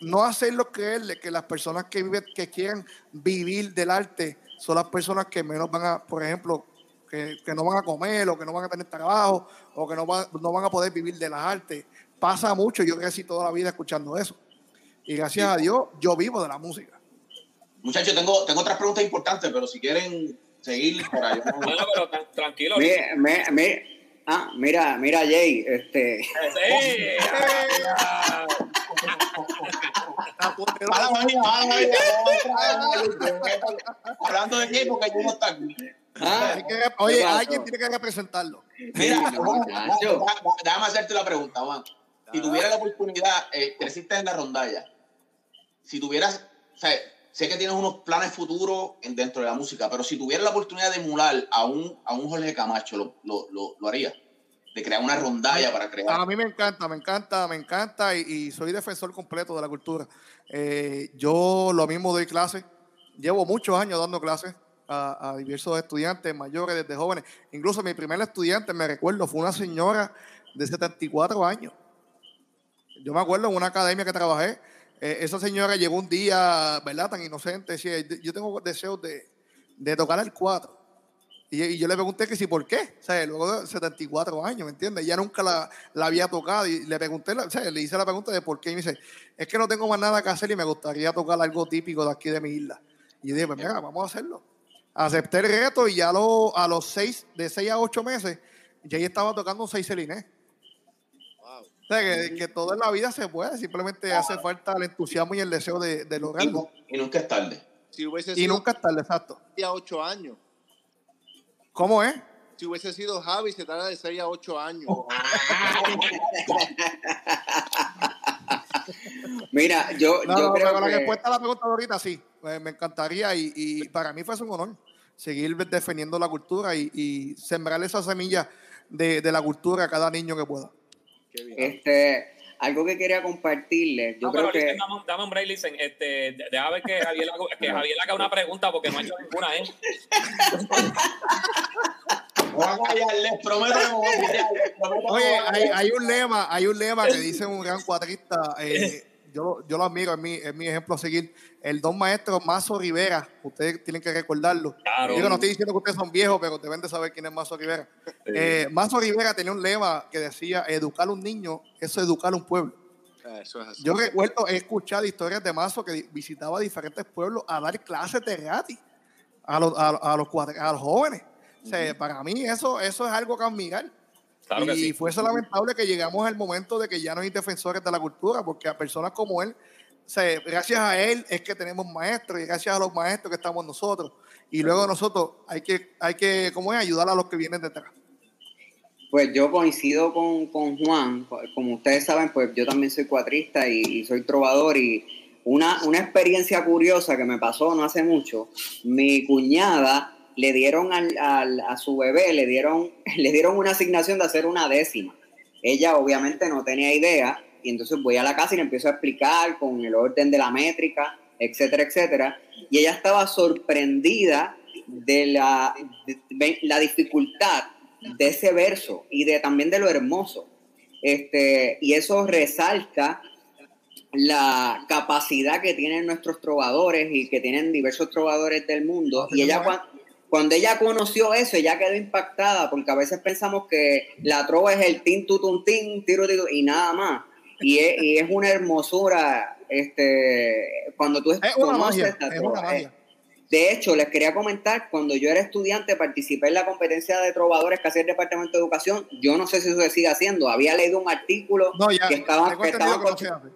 no hacerlo creerle que las personas que viven, que quieran vivir del arte son las personas que menos van a, por ejemplo, que, que no van a comer o que no van a tener trabajo o que no, va- no van a poder vivir de las artes. Pasa mucho, yo crecí toda la vida escuchando eso. Y gracias a Dios, yo vivo de la música. Muchachos, tengo, tengo otras preguntas importantes, pero si quieren seguir por ahí. Bueno, pero tranquilo. Mi- mi- mi- ah, mira, mira, Jay, este, Sí. Hablando de qué, porque yo no está aquí. ah, Hay que rep- ¿qué oye, alguien tiene que representarlo. Mira, Sí, déjame hacerte la pregunta, Juan. Si tuvieras la oportunidad, eh, creciste en la rondalla, si tuvieras, sé que tienes unos planes futuros en- dentro de la música, pero si tuvieras la oportunidad de emular a un, a un Jorge Camacho, ¿lo, lo, lo, lo harías? De crear una rondalla para crear. A mí me encanta, me encanta, me encanta y, y soy defensor completo de la cultura. Eh, yo lo mismo doy clases, llevo muchos años dando clases a, a diversos estudiantes mayores, desde jóvenes. Incluso mi primer estudiante, me recuerdo, fue una señora de 74 años. Yo me acuerdo en una academia que trabajé, eh, esa señora llegó un día, ¿verdad? Tan inocente, decía, yo tengo deseos de, de tocar el 4. Y, y yo le pregunté que si por qué, o sea, luego de 74 años, ¿me entiendes? Ella nunca la, la había tocado y le pregunté, o sea, le hice la pregunta de por qué y me dice, es que no tengo más nada que hacer y me gustaría tocar algo típico de aquí de mi isla. Y yo dije, pues mira, vamos a hacerlo. Acepté el reto y ya lo, a los seis, de 6 a 8 meses, ya estaba tocando un 6 celinés. Wow. O sea, que, que todo en la vida se puede, simplemente hace falta el entusiasmo y el deseo de, de Y, lograrlo. y nunca es tarde. Si hubiese Y nunca es tarde, exacto. Javi a 8 años. ¿Cómo es? Si hubiese sido Javi, se tarda de 6 a 8 años. mira, yo, No, yo no, creo pero la respuesta a la pregunta de ahorita sí, me encantaría y, y para mí fue un honor seguir defendiendo la cultura y, y sembrar esa semilla de, de la cultura a cada niño que pueda. Qué bien. Este, algo que quería compartirles, yo No, creo pero que... dame, un- dame un break, listen. Este, de- deja ver que Javier, haga- que Javier haga una pregunta porque no ha hecho ninguna, ¿eh? Les prometo Oye, hay, un lema, hay un lema que dice un gran cuatrista, eh, yo, yo lo admiro, es mi, es mi ejemplo a seguir, el don maestro Mazo Rivera, ustedes tienen que recordarlo. Claro. Digo, no estoy diciendo que ustedes son viejos, pero deben de saber quién es Mazo Rivera. Eh, Mazo Rivera tenía un lema que decía, educar a un niño, es educar a un pueblo. Eso es así. Yo recuerdo, he escuchado historias de Mazo que visitaba diferentes pueblos a dar clases de gratis a los, a, a los, a los jóvenes. O sea, Para mí eso, eso es algo que admirar. Claro que y sí. fuese lamentable que llegamos al momento de que ya no hay defensores de la cultura, porque a personas como él, gracias a él es que tenemos maestros y gracias a los maestros que estamos nosotros. Y luego nosotros hay que, hay que ¿cómo es? ayudar a los que vienen detrás. Pues yo coincido con, con Juan, como ustedes saben, pues yo también soy cuatrista y, y soy trovador y una, una experiencia curiosa que me pasó no hace mucho, mi cuñada le dieron al, al- a su bebé, le dieron, le dieron una asignación de hacer una décima. Ella obviamente no tenía idea y entonces voy a la casa y le empiezo a explicar con el orden de la métrica, etcétera, etcétera. Y ella estaba sorprendida de la, de la dificultad de ese verso y de también de lo hermoso. Este, y eso resalta la capacidad que tienen nuestros trovadores y que tienen diversos trovadores del mundo. Y ella tenemos- cuan- cuando ella conoció eso, ella quedó impactada porque a veces pensamos que la trova es el tin, tu, tun, tin, tiro, tiro, y nada más. Y es, y es una hermosura este, cuando tú Es una conoces magia, la es trova. una magia. De hecho, les quería comentar, cuando yo era estudiante participé en la competencia de trovadores que hacía el Departamento de Educación. Yo no sé si eso se sigue haciendo. Había leído un artículo No, ya, que estaban, que entendido estaban que no se hace.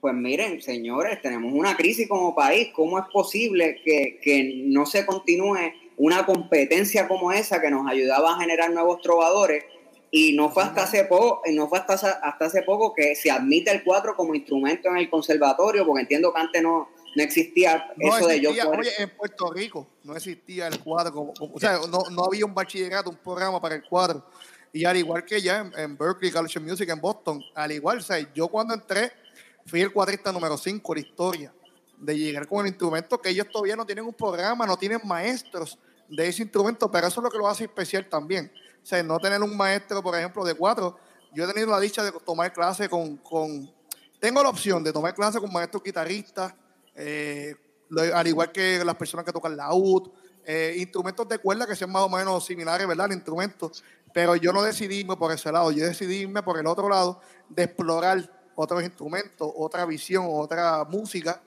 pues miren, señores, tenemos una crisis como país. ¿Cómo es posible que, que no se continúe una competencia como esa que nos ayudaba a generar nuevos trovadores? Y no fue hasta hace poco, no fue hasta, hasta hace poco que se admite el cuatro como instrumento en el conservatorio, porque entiendo que antes no, no existía No eso de yo existía, oye, en Puerto Rico no existía el cuadro, como, como- o sea, no, no había un bachillerato, un programa para el cuadro. Y al igual que ya en, en Berkeley College of Music en Boston, al igual, o sea, yo cuando entré fui el cuadrista número 5 de la historia, de llegar con el instrumento que ellos todavía no tienen un programa, no tienen maestros de ese instrumento, pero eso es lo que lo hace especial también. O sea, no tener un maestro, por ejemplo, de cuatro. Yo he tenido la dicha de tomar clase con, con tengo la opción de tomar clase con maestros guitarristas, eh, al igual que las personas que tocan laúd, eh, instrumentos de cuerda que sean más o menos similares, ¿verdad? Al instrumento. Pero yo no decidí irme por ese lado, yo decidí irme por el otro lado de explorar otros instrumentos, otra visión, otra música.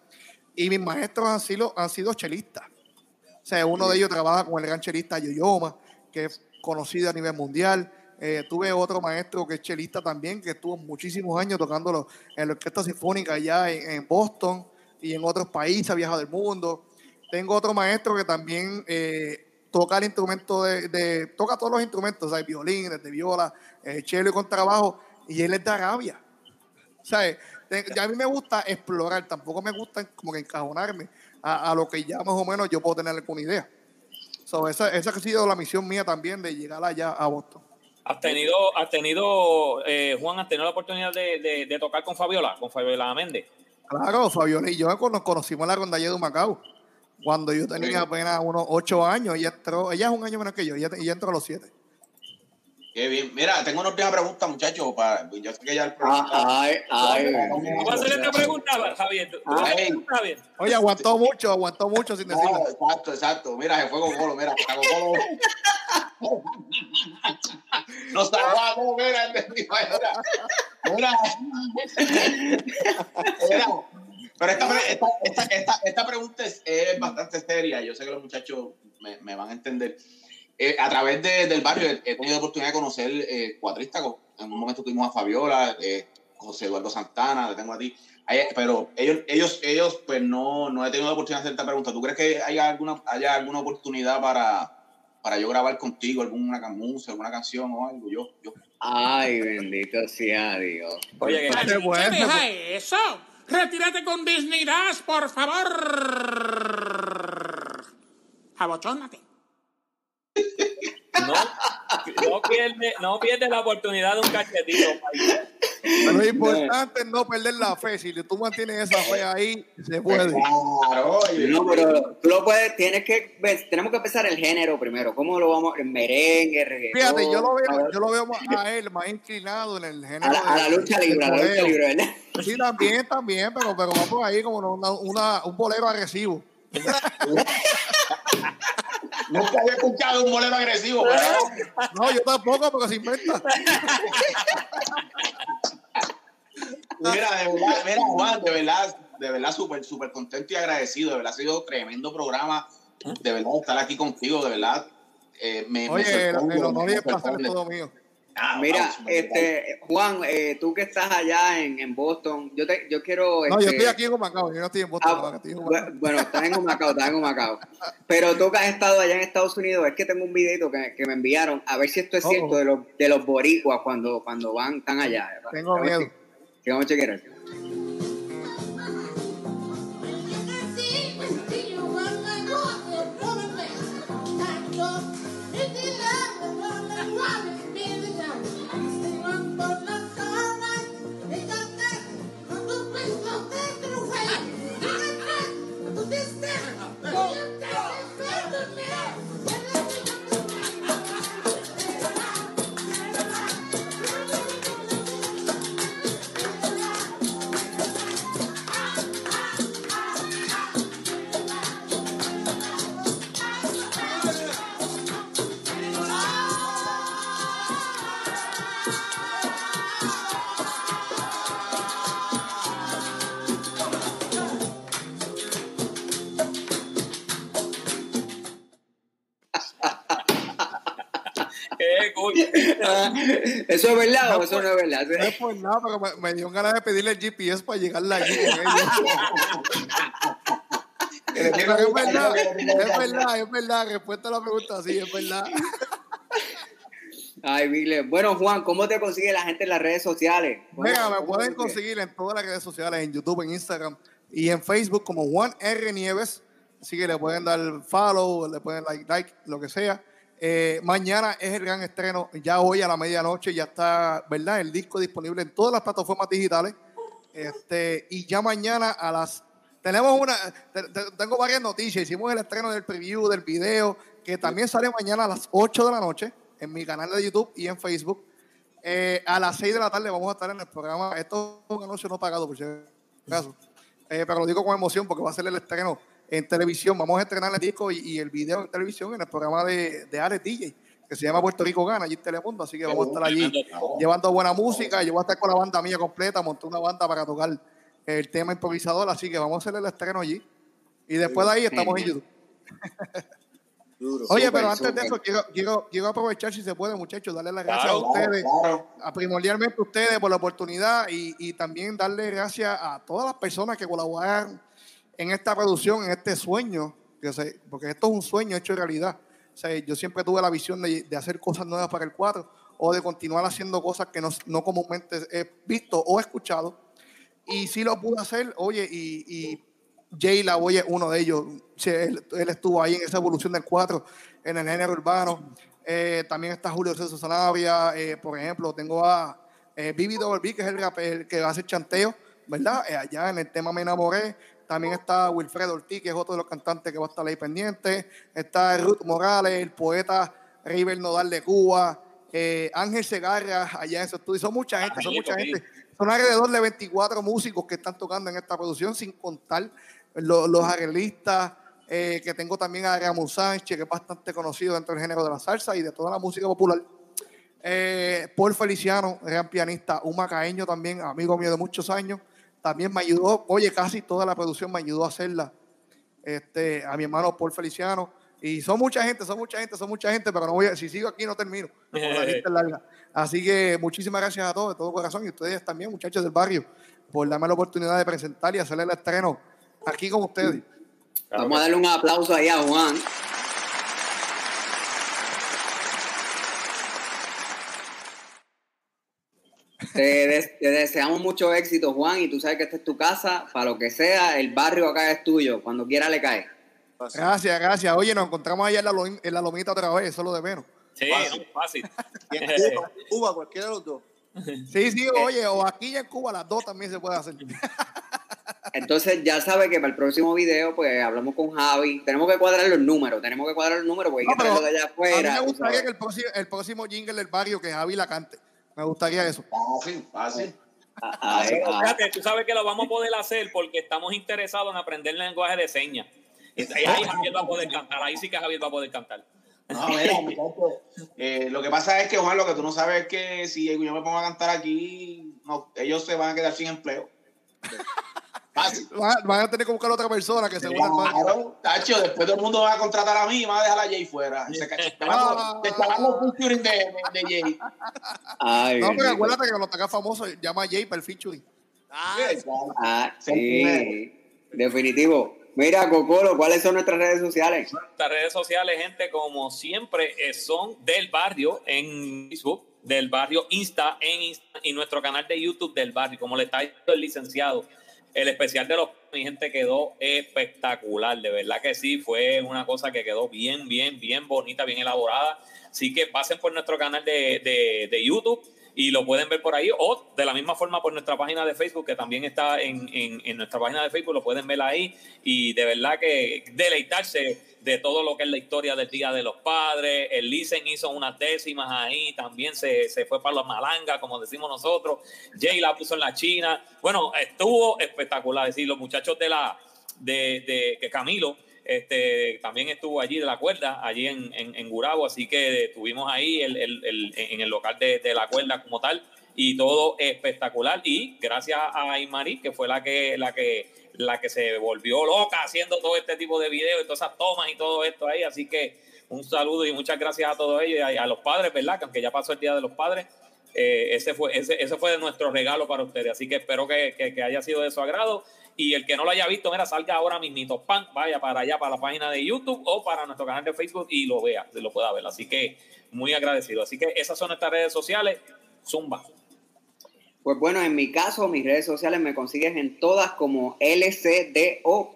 Y mis maestros han sido, han sido chelistas. O sea, uno de ellos trabaja con el gran chelista Yoyoma, que es conocido a nivel mundial. Eh, tuve otro maestro que es chelista también, que estuvo muchísimos años tocándolo en la Orquesta Sinfónica allá en, en Boston y en otros países, ha viajado del mundo. Tengo otro maestro que también eh, toca el instrumento de, de- toca todos los instrumentos, hay violín, desde viola, eh, cello y contrabajo, y él es de Arabia. O sea, ya a mí me gusta explorar, tampoco me gusta como que encajonarme a, a lo que ya más o menos yo puedo tener alguna idea. So, esa, esa ha sido la misión mía también de llegar allá a Boston. ¿Has tenido, has tenido eh, Juan, has tenido la oportunidad de, de- de tocar con Fabiola, con Fabiola Méndez? Claro, Fabiola y yo nos conocimos en la rondalla de Macao. Cuando yo tenía Sí. apenas unos ocho años, ella entró, ella es un año menos que yo, ella, ella entró a los siete. Qué bien. Mira, tengo una última pregunta, muchachos. Para, yo sé que ya el Ah, ay, ay, ¿Tú vas a hacer esta pregunta, Javier? ¿Tú vas a hacer Ay. esta pregunta, Javier? Oye, aguantó mucho, aguantó mucho sin Ah, decirlo. exacto, exacto. Mira, se fue con Colo, mira, está con Colo. No está guapo, mira, mira, mira. Mira. Pero esta, esta, esta, esta pregunta es, es bastante seria. Yo sé que los muchachos me, me van a entender. Eh, a través de- del barrio he, he tenido la oportunidad de conocer eh, cuatristas. En un momento tuvimos a Fabiola, eh, José Eduardo Santana, le tengo a ti. Hay- pero ellos, ellos, ellos, pues no, no he tenido la oportunidad de hacer esta pregunta. ¿Tú crees que haya alguna, haya alguna oportunidad para, para yo grabar contigo alguna música, alguna canción o algo? Yo, yo. ay, bendito sea Dios. Oye, que- Qué bueno. deja eso. Retírate con Disney Dash, por favor. Abochónate. No, no pierdes no pierdes la oportunidad de un cachetito. país. Lo importante es no perder la fe. Si tú mantienes esa fe ahí, se puede. Claro. No, pero tú lo puedes, tienes que, ves, tenemos que empezar el género primero. ¿Cómo lo vamos? El merengue, el reggaetón. Fíjate, yo lo veo, yo lo veo más a él más inclinado en el género. a la, a la de- lucha libre, a la lucha libre, ¿verdad? Sí, también, también, pero, pero va por ahí como una, una- un bolero agresivo. Nunca había escuchado un bolero agresivo, pero No, yo tampoco, porque se inventa. Mira, de verdad, mira, Juan, de verdad, de verdad, súper, súper contento y agradecido. De verdad, ha sido tremendo programa. De verdad, estar aquí contigo, de verdad. eh, me, me Oye, el, sorprende, el honor y me el placer es sorprende. todo mío. Ah, Mira, este, Juan, eh, tú que estás allá en, en Boston, yo te, yo quiero. No, yo este, estoy aquí en Humacao, yo no estoy en Boston, Ah, no, estoy en Humacao. bu- bueno, estás en Humacao, estás en Humacao. Pero tú que has estado allá en Estados Unidos, es que tengo un videito que, que me enviaron, a ver si esto es Oh, cierto oh. de los, de los boricuas cuando, cuando van, están allá. Tengo miedo. si- si vamos a chequear. No, eso no es verdad? No es por nada, pero me, me dio ganas de pedirle el GPS para llegarle allí es verdad, es verdad, es verdad. Respuesta a la pregunta, sí, es verdad. Ay, Bigler. Bueno, Juan, ¿cómo te consigue la gente en las redes sociales? Venga, me ¿Cómo pueden conseguir en todas las redes sociales, en YouTube, en Instagram y en Facebook como Juan R. Nieves. Así que le pueden dar follow, le pueden like, like lo que sea. Eh, mañana es el gran estreno, ya hoy a la medianoche ya está, ¿verdad? El disco disponible en todas las plataformas digitales. Este, y ya mañana a las... Tenemos una... te- te- tengo varias noticias. Hicimos el estreno del preview del video, que también sale mañana a las 8 de la noche en mi canal de YouTube y en Facebook. Eh, a las 6 de la tarde vamos a estar en el programa. Esto es un anuncio no pagado, por si acaso. Eh, pero lo digo con emoción porque va a ser el estreno en televisión. Vamos a estrenar el disco y, y el video en televisión en el programa de, de Alex DJ, que se llama Puerto Rico Gana, allí en Telemundo. Así que vamos a estar allí llevando buena música. Yo voy a estar con la banda mía completa, monté una banda para tocar el tema improvisador. Así que vamos a hacer el estreno allí. Y después de ahí estamos en YouTube. Duro. Oye, Súper, pero antes de súper. eso, quiero, quiero, quiero aprovechar, si se puede, muchachos, darle las gracias Claro, a ustedes, Claro. a primordialmente a ustedes por la oportunidad y, y también darle gracias a todas las personas que colaboraron en esta producción, en este sueño, porque esto es un sueño hecho realidad. O sea, yo siempre tuve la visión de, de hacer cosas nuevas para el 4 o de continuar haciendo cosas que no, no comúnmente he visto o escuchado. Y sí lo pude hacer, oye, y, y Jay La Boy es uno de ellos. Sí, él, él estuvo ahí en esa evolución del 4 en el género urbano. Eh, también está Julio César Sanabria, eh, por ejemplo, tengo a eh, Vivi Dolby, que es el, rap- el que hace chanteo, ¿verdad? Eh, allá en el tema Me Enamoré. También está Wilfredo Ortiz, que es otro de los cantantes que va a estar ahí pendiente. Está Ruth Morales, el poeta River Nodal de Cuba. eh, Ángel Segarra, allá en su estudio. Son mucha gente, son mucha gente. Son alrededor de 24 músicos que están tocando en esta producción, sin contar lo- los arreglistas, eh, que tengo también a Ramón Sánchez, que es bastante conocido dentro del género de la salsa y de toda la música popular. Eh, Paul Feliciano, gran pianista, un macaeño también, amigo mío de muchos años, también me ayudó, oye, casi toda la producción me ayudó a hacerla. Este, a mi hermano Paul Feliciano. Y son mucha gente, son mucha gente, son mucha gente, pero no voy a, si sigo aquí no termino. la lista es larga. Así que muchísimas gracias a todos, de todo corazón, y ustedes también, muchachos del barrio, por darme la oportunidad de presentar y hacer el estreno aquí con ustedes. Vamos a darle un aplauso ahí a Juan. Te, des- te deseamos mucho éxito, Juan, y tú sabes que esta es tu casa, para lo que sea, el barrio acá es tuyo, cuando quiera le cae. Gracias, gracias. Oye, nos encontramos allá en la, en la lomita otra vez, eso es lo de menos. Sí, Fácil. no, fácil. Y en Cuba, Cuba, cualquiera de los dos. Sí, sí, oye, o aquí y en Cuba las dos también se puede hacer. Entonces ya sabe que para el próximo video pues hablamos con Javi. Tenemos que cuadrar los números, tenemos que cuadrar los números porque hay No, que de allá a mí afuera. me gustaría que el próximo, el próximo jingle del barrio que Javi la cante. Me gustaría eso. Fácil, fácil. Ah, ah. tú sabes que lo vamos a poder hacer porque estamos interesados en aprender el lenguaje de señas. Y ahí Javier va a poder cantar, ahí sí que Javier va a poder cantar. No, mira, eh, lo que pasa es que, Juan, lo que tú no sabes es que si yo me pongo a cantar aquí, no, ellos se van a quedar sin empleo. Fácil. Van, van a tener que buscar otra persona que se barrio. Claro, Tacho, después todo el mundo va a contratar a mí y van a dejar a Jay fuera. Y se ca- te van a- te van los featuring de, de, de Jay. Ay, No, pero acuérdate que cuando te hagas famoso, llama a Jay para el featuring. Ah, sí, definitivo. Mira, Cocolo, ¿cuáles son nuestras redes sociales? Nuestras redes sociales, gente, como siempre, eh, son del barrio en Facebook, del barrio Insta en Insta y nuestro canal de YouTube del barrio, como le está diciendo el licenciado. El especial de los mi gente quedó espectacular, de verdad que sí, fue una cosa que quedó bien, bien, bien bonita, bien elaborada. Así que pasen por nuestro canal de, de- de YouTube y lo pueden ver por ahí o de la misma forma por nuestra página de Facebook, que también está en, en- nuestra página de Facebook, lo pueden ver ahí y de verdad que deleitarse de todo lo que es la historia del Día de los Padres. El Licen hizo unas décimas ahí, también se, se fue para la malanga, como decimos nosotros. Jay la puso en la China. Bueno, estuvo espectacular. Es decir, los muchachos de la de, de que Camilo este, también estuvo allí de la cuerda, allí en, en, Gurabo, así que estuvimos ahí el- el- en el local de, de la cuerda como tal y todo espectacular y gracias a Aymari que fue la que la que la que se volvió loca haciendo todo este tipo de videos y todas esas tomas y todo esto ahí, así que un saludo y muchas gracias a todos ellos y a, a los padres, ¿verdad? Que aunque ya pasó el Día de los Padres, eh, ese fue ese, ese fue nuestro regalo para ustedes, así que espero que, que- haya sido de su agrado y el que no lo haya visto, mira, salga ahora mismito, pan, vaya para allá, para la página de YouTube o para nuestro canal de Facebook y lo vea, lo pueda ver. Así que muy agradecido. Así que esas son nuestras redes sociales. Zumba. Pues bueno, en mi caso, mis redes sociales me consigues en todas como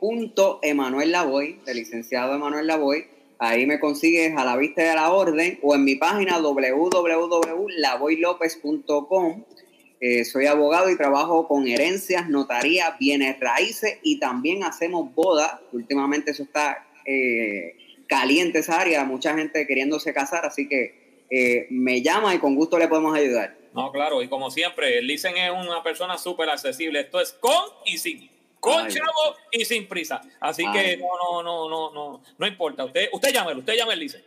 lcdo.emanuel Lavoy, el licenciado Emanuel Lavoy. Ahí me consigues a la vista de la orden o en mi página www.lavoylopez.com. Eh, soy abogado y trabajo con herencias, notaría, bienes raíces y también hacemos bodas. Últimamente eso está eh, caliente esa área, mucha gente queriéndose casar, así que eh, me llama y con gusto le podemos ayudar. No, claro, y como siempre, Licen es una persona súper accesible. Esto es con y sin. Con Ay. chavo y sin prisa. Así Ay. que no, no, no, no, no, no importa. Usted, usted llámelo, usted llame el Licen.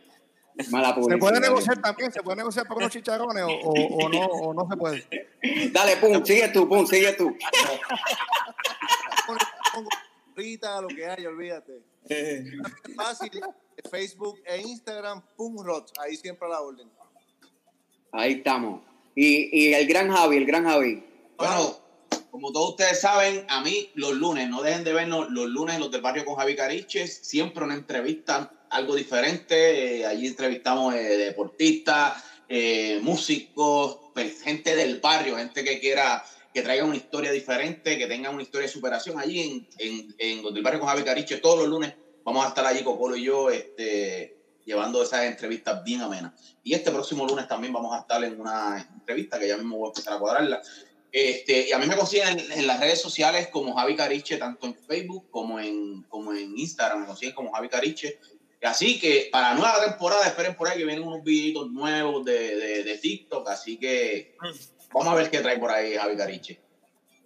Mala Se puede negociar también, se puede negociar por unos chicharrones o, o- o no, o no se puede. Dale, pum, sigue tú, pum, sigue tú. Rita, lo que haya, olvídate. Fácil, Facebook e Instagram, Pumrot, ahí siempre a la orden. Ahí estamos. Y, y el gran Javi, el gran Javi. Bueno, como todos ustedes saben, a mí los lunes, no dejen de vernos los lunes los del barrio con Javi Cariches, siempre una entrevista, algo diferente. eh, allí entrevistamos eh, deportistas, eh, músicos, pues, gente del barrio, gente que quiera que traiga una historia diferente, que tenga una historia de superación allí en, en, en los del barrio con Javi Cariches. Todos los lunes vamos a estar allí, Cocolo y yo, este, llevando esas entrevistas bien amenas. Y este próximo lunes también vamos a estar en una entrevista que ya mismo voy a empezar a cuadrarla. Este, y a mí me consiguen en, las redes sociales como Javi Cariche, tanto en Facebook como en, como en Instagram, me consiguen como Javi Cariche. Así que para la nueva temporada, esperen por ahí que vienen unos videitos nuevos de, de, TikTok. Así que vamos a ver qué trae por ahí Javi Cariche.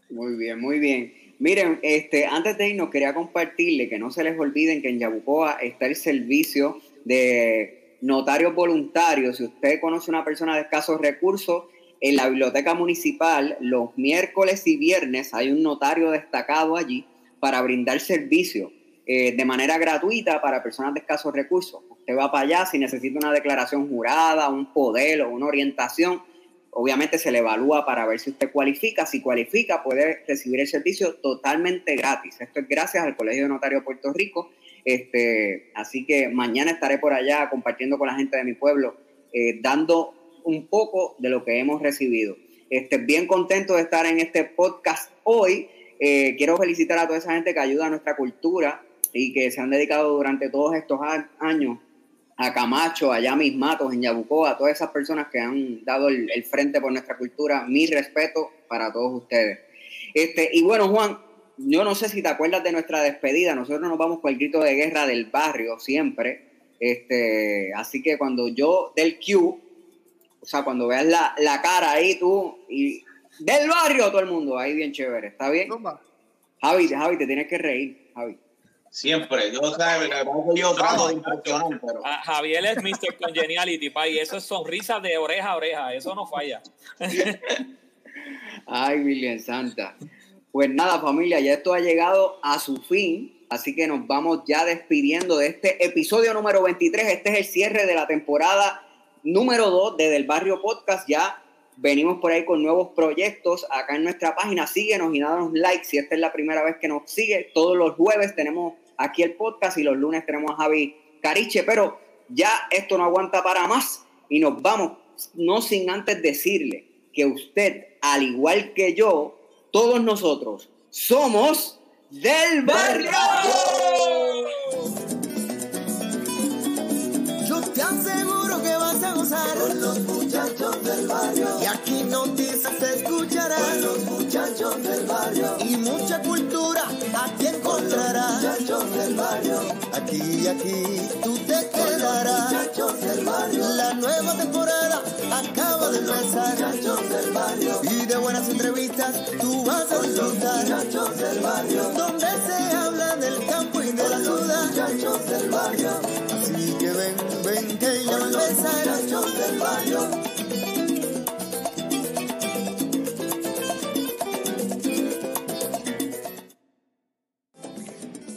Muy bien, muy bien. Miren, este, antes de irnos quería compartirle que no se les olviden que en Yabucoa está el servicio de notarios voluntarios. Si usted conoce una persona de escasos recursos, en la biblioteca municipal los miércoles y viernes hay un notario destacado allí para brindar servicio eh, de manera gratuita para personas de escasos recursos. Usted va para allá si necesita una declaración jurada, un poder o una orientación. Obviamente se le evalúa para ver si usted cualifica. Si cualifica, puede recibir el servicio totalmente gratis. Esto es gracias al Colegio de Notarios de Puerto Rico. Este, así que mañana estaré por allá compartiendo con la gente de mi pueblo, eh, dando un poco de lo que hemos recibido. Este, bien contento de estar en este podcast hoy. Eh, quiero felicitar a toda esa gente que ayuda a nuestra cultura y que se han dedicado durante todos estos a- años a Camacho, allá mis matos en Yabucoa, a todas esas personas que han dado el, el frente por nuestra cultura, mi respeto para todos ustedes. Este, y bueno, Juan, yo no sé si te acuerdas de nuestra despedida, nosotros nos vamos con el grito de guerra del barrio siempre, este, así que cuando yo del Q, o sea, cuando veas la, la cara ahí tú, y del barrio todo el mundo, ahí bien chévere, ¿está bien? Javi, Javi, te tienes que reír, Javi. Siempre. Yo, sabes, yo trato de impresionar, pero. Ah, Javier es Mr. Congeniality, pa, y eso es sonrisa de oreja a oreja, eso no falla. Ay, Virgen Santa. Pues nada, familia, ya esto ha llegado a su fin, así que nos vamos ya despidiendo de este episodio número 23. Este es el cierre de la temporada número 2 de Del Barrio Podcast. Ya venimos por ahí con nuevos proyectos acá en nuestra página. Síguenos y danos like si esta es la primera vez que nos sigue. Todos los jueves tenemos aquí el podcast y los lunes tenemos a Javi Cariche, pero ya esto no aguanta para más y nos vamos, no sin antes decirle que usted, al igual que yo, todos nosotros somos del barrio. Gozar con los muchachos del barrio. Y aquí noticias te escucharás con los muchachos del barrio. Y mucha cultura aquí encontrarás. Muchachos del barrio. Aquí, aquí, tú te quedarás. Muchachos del barrio. La nueva temporada acaba de empezar. Muchachos del barrio. Y de buenas entrevistas tú vas a disfrutar. Muchachos del barrio. Donde se habla del campo y de la ciudad. Muchachos del barrio.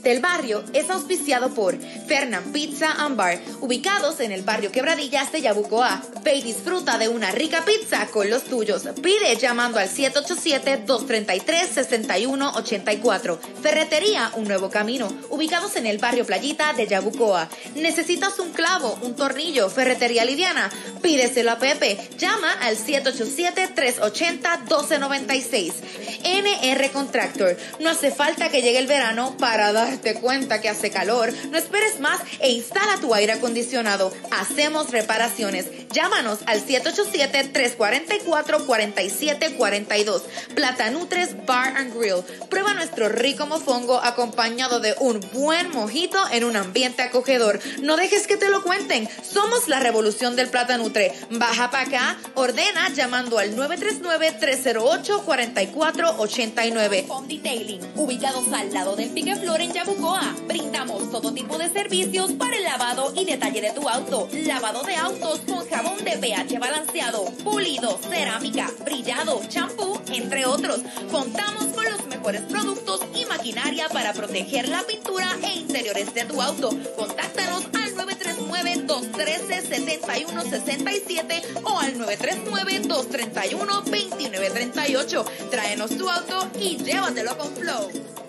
Del barrio. Es auspiciado por Fernand Pizza and Bar, ubicados en el barrio Quebradillas de Yabucoa. Ve y disfruta de una rica pizza con los tuyos. Pide llamando al 787-233-6184. Ferretería Un Nuevo Camino, ubicados en el barrio Playita de Yabucoa. ¿Necesitas un clavo, un tornillo, ferretería liviana? Pídeselo a Pepe. Llama al 787-380-1296. NR Contractor. No hace falta que llegue el verano para darte cuenta que hace calor. No esperes más e instala tu aire acondicionado. Hacemos reparaciones. Llámanos al 787-344-4742. Platanutres Bar and Grill. Prueba nuestro rico mofongo acompañado de un buen mojito en un ambiente acogedor. No dejes que te lo cuenten. Somos la revolución del Platanutre. Baja para acá, ordena llamando al 939-308-4489. Home Detailing, ubicados al lado del Picaflor en Yabucoa. Brindamos todo tipo de servicios para el lavado y detalle de tu auto. Lavado de autos con jabón de pH balanceado, pulido, cerámica, brillado, champú, entre otros. Contamos con los mejores productos y maquinaria para proteger la pintura e interiores de tu auto. Contáctanos al 939-213-7167 o al 939-231-2938. Tráenos tu auto y llévatelo con Flow.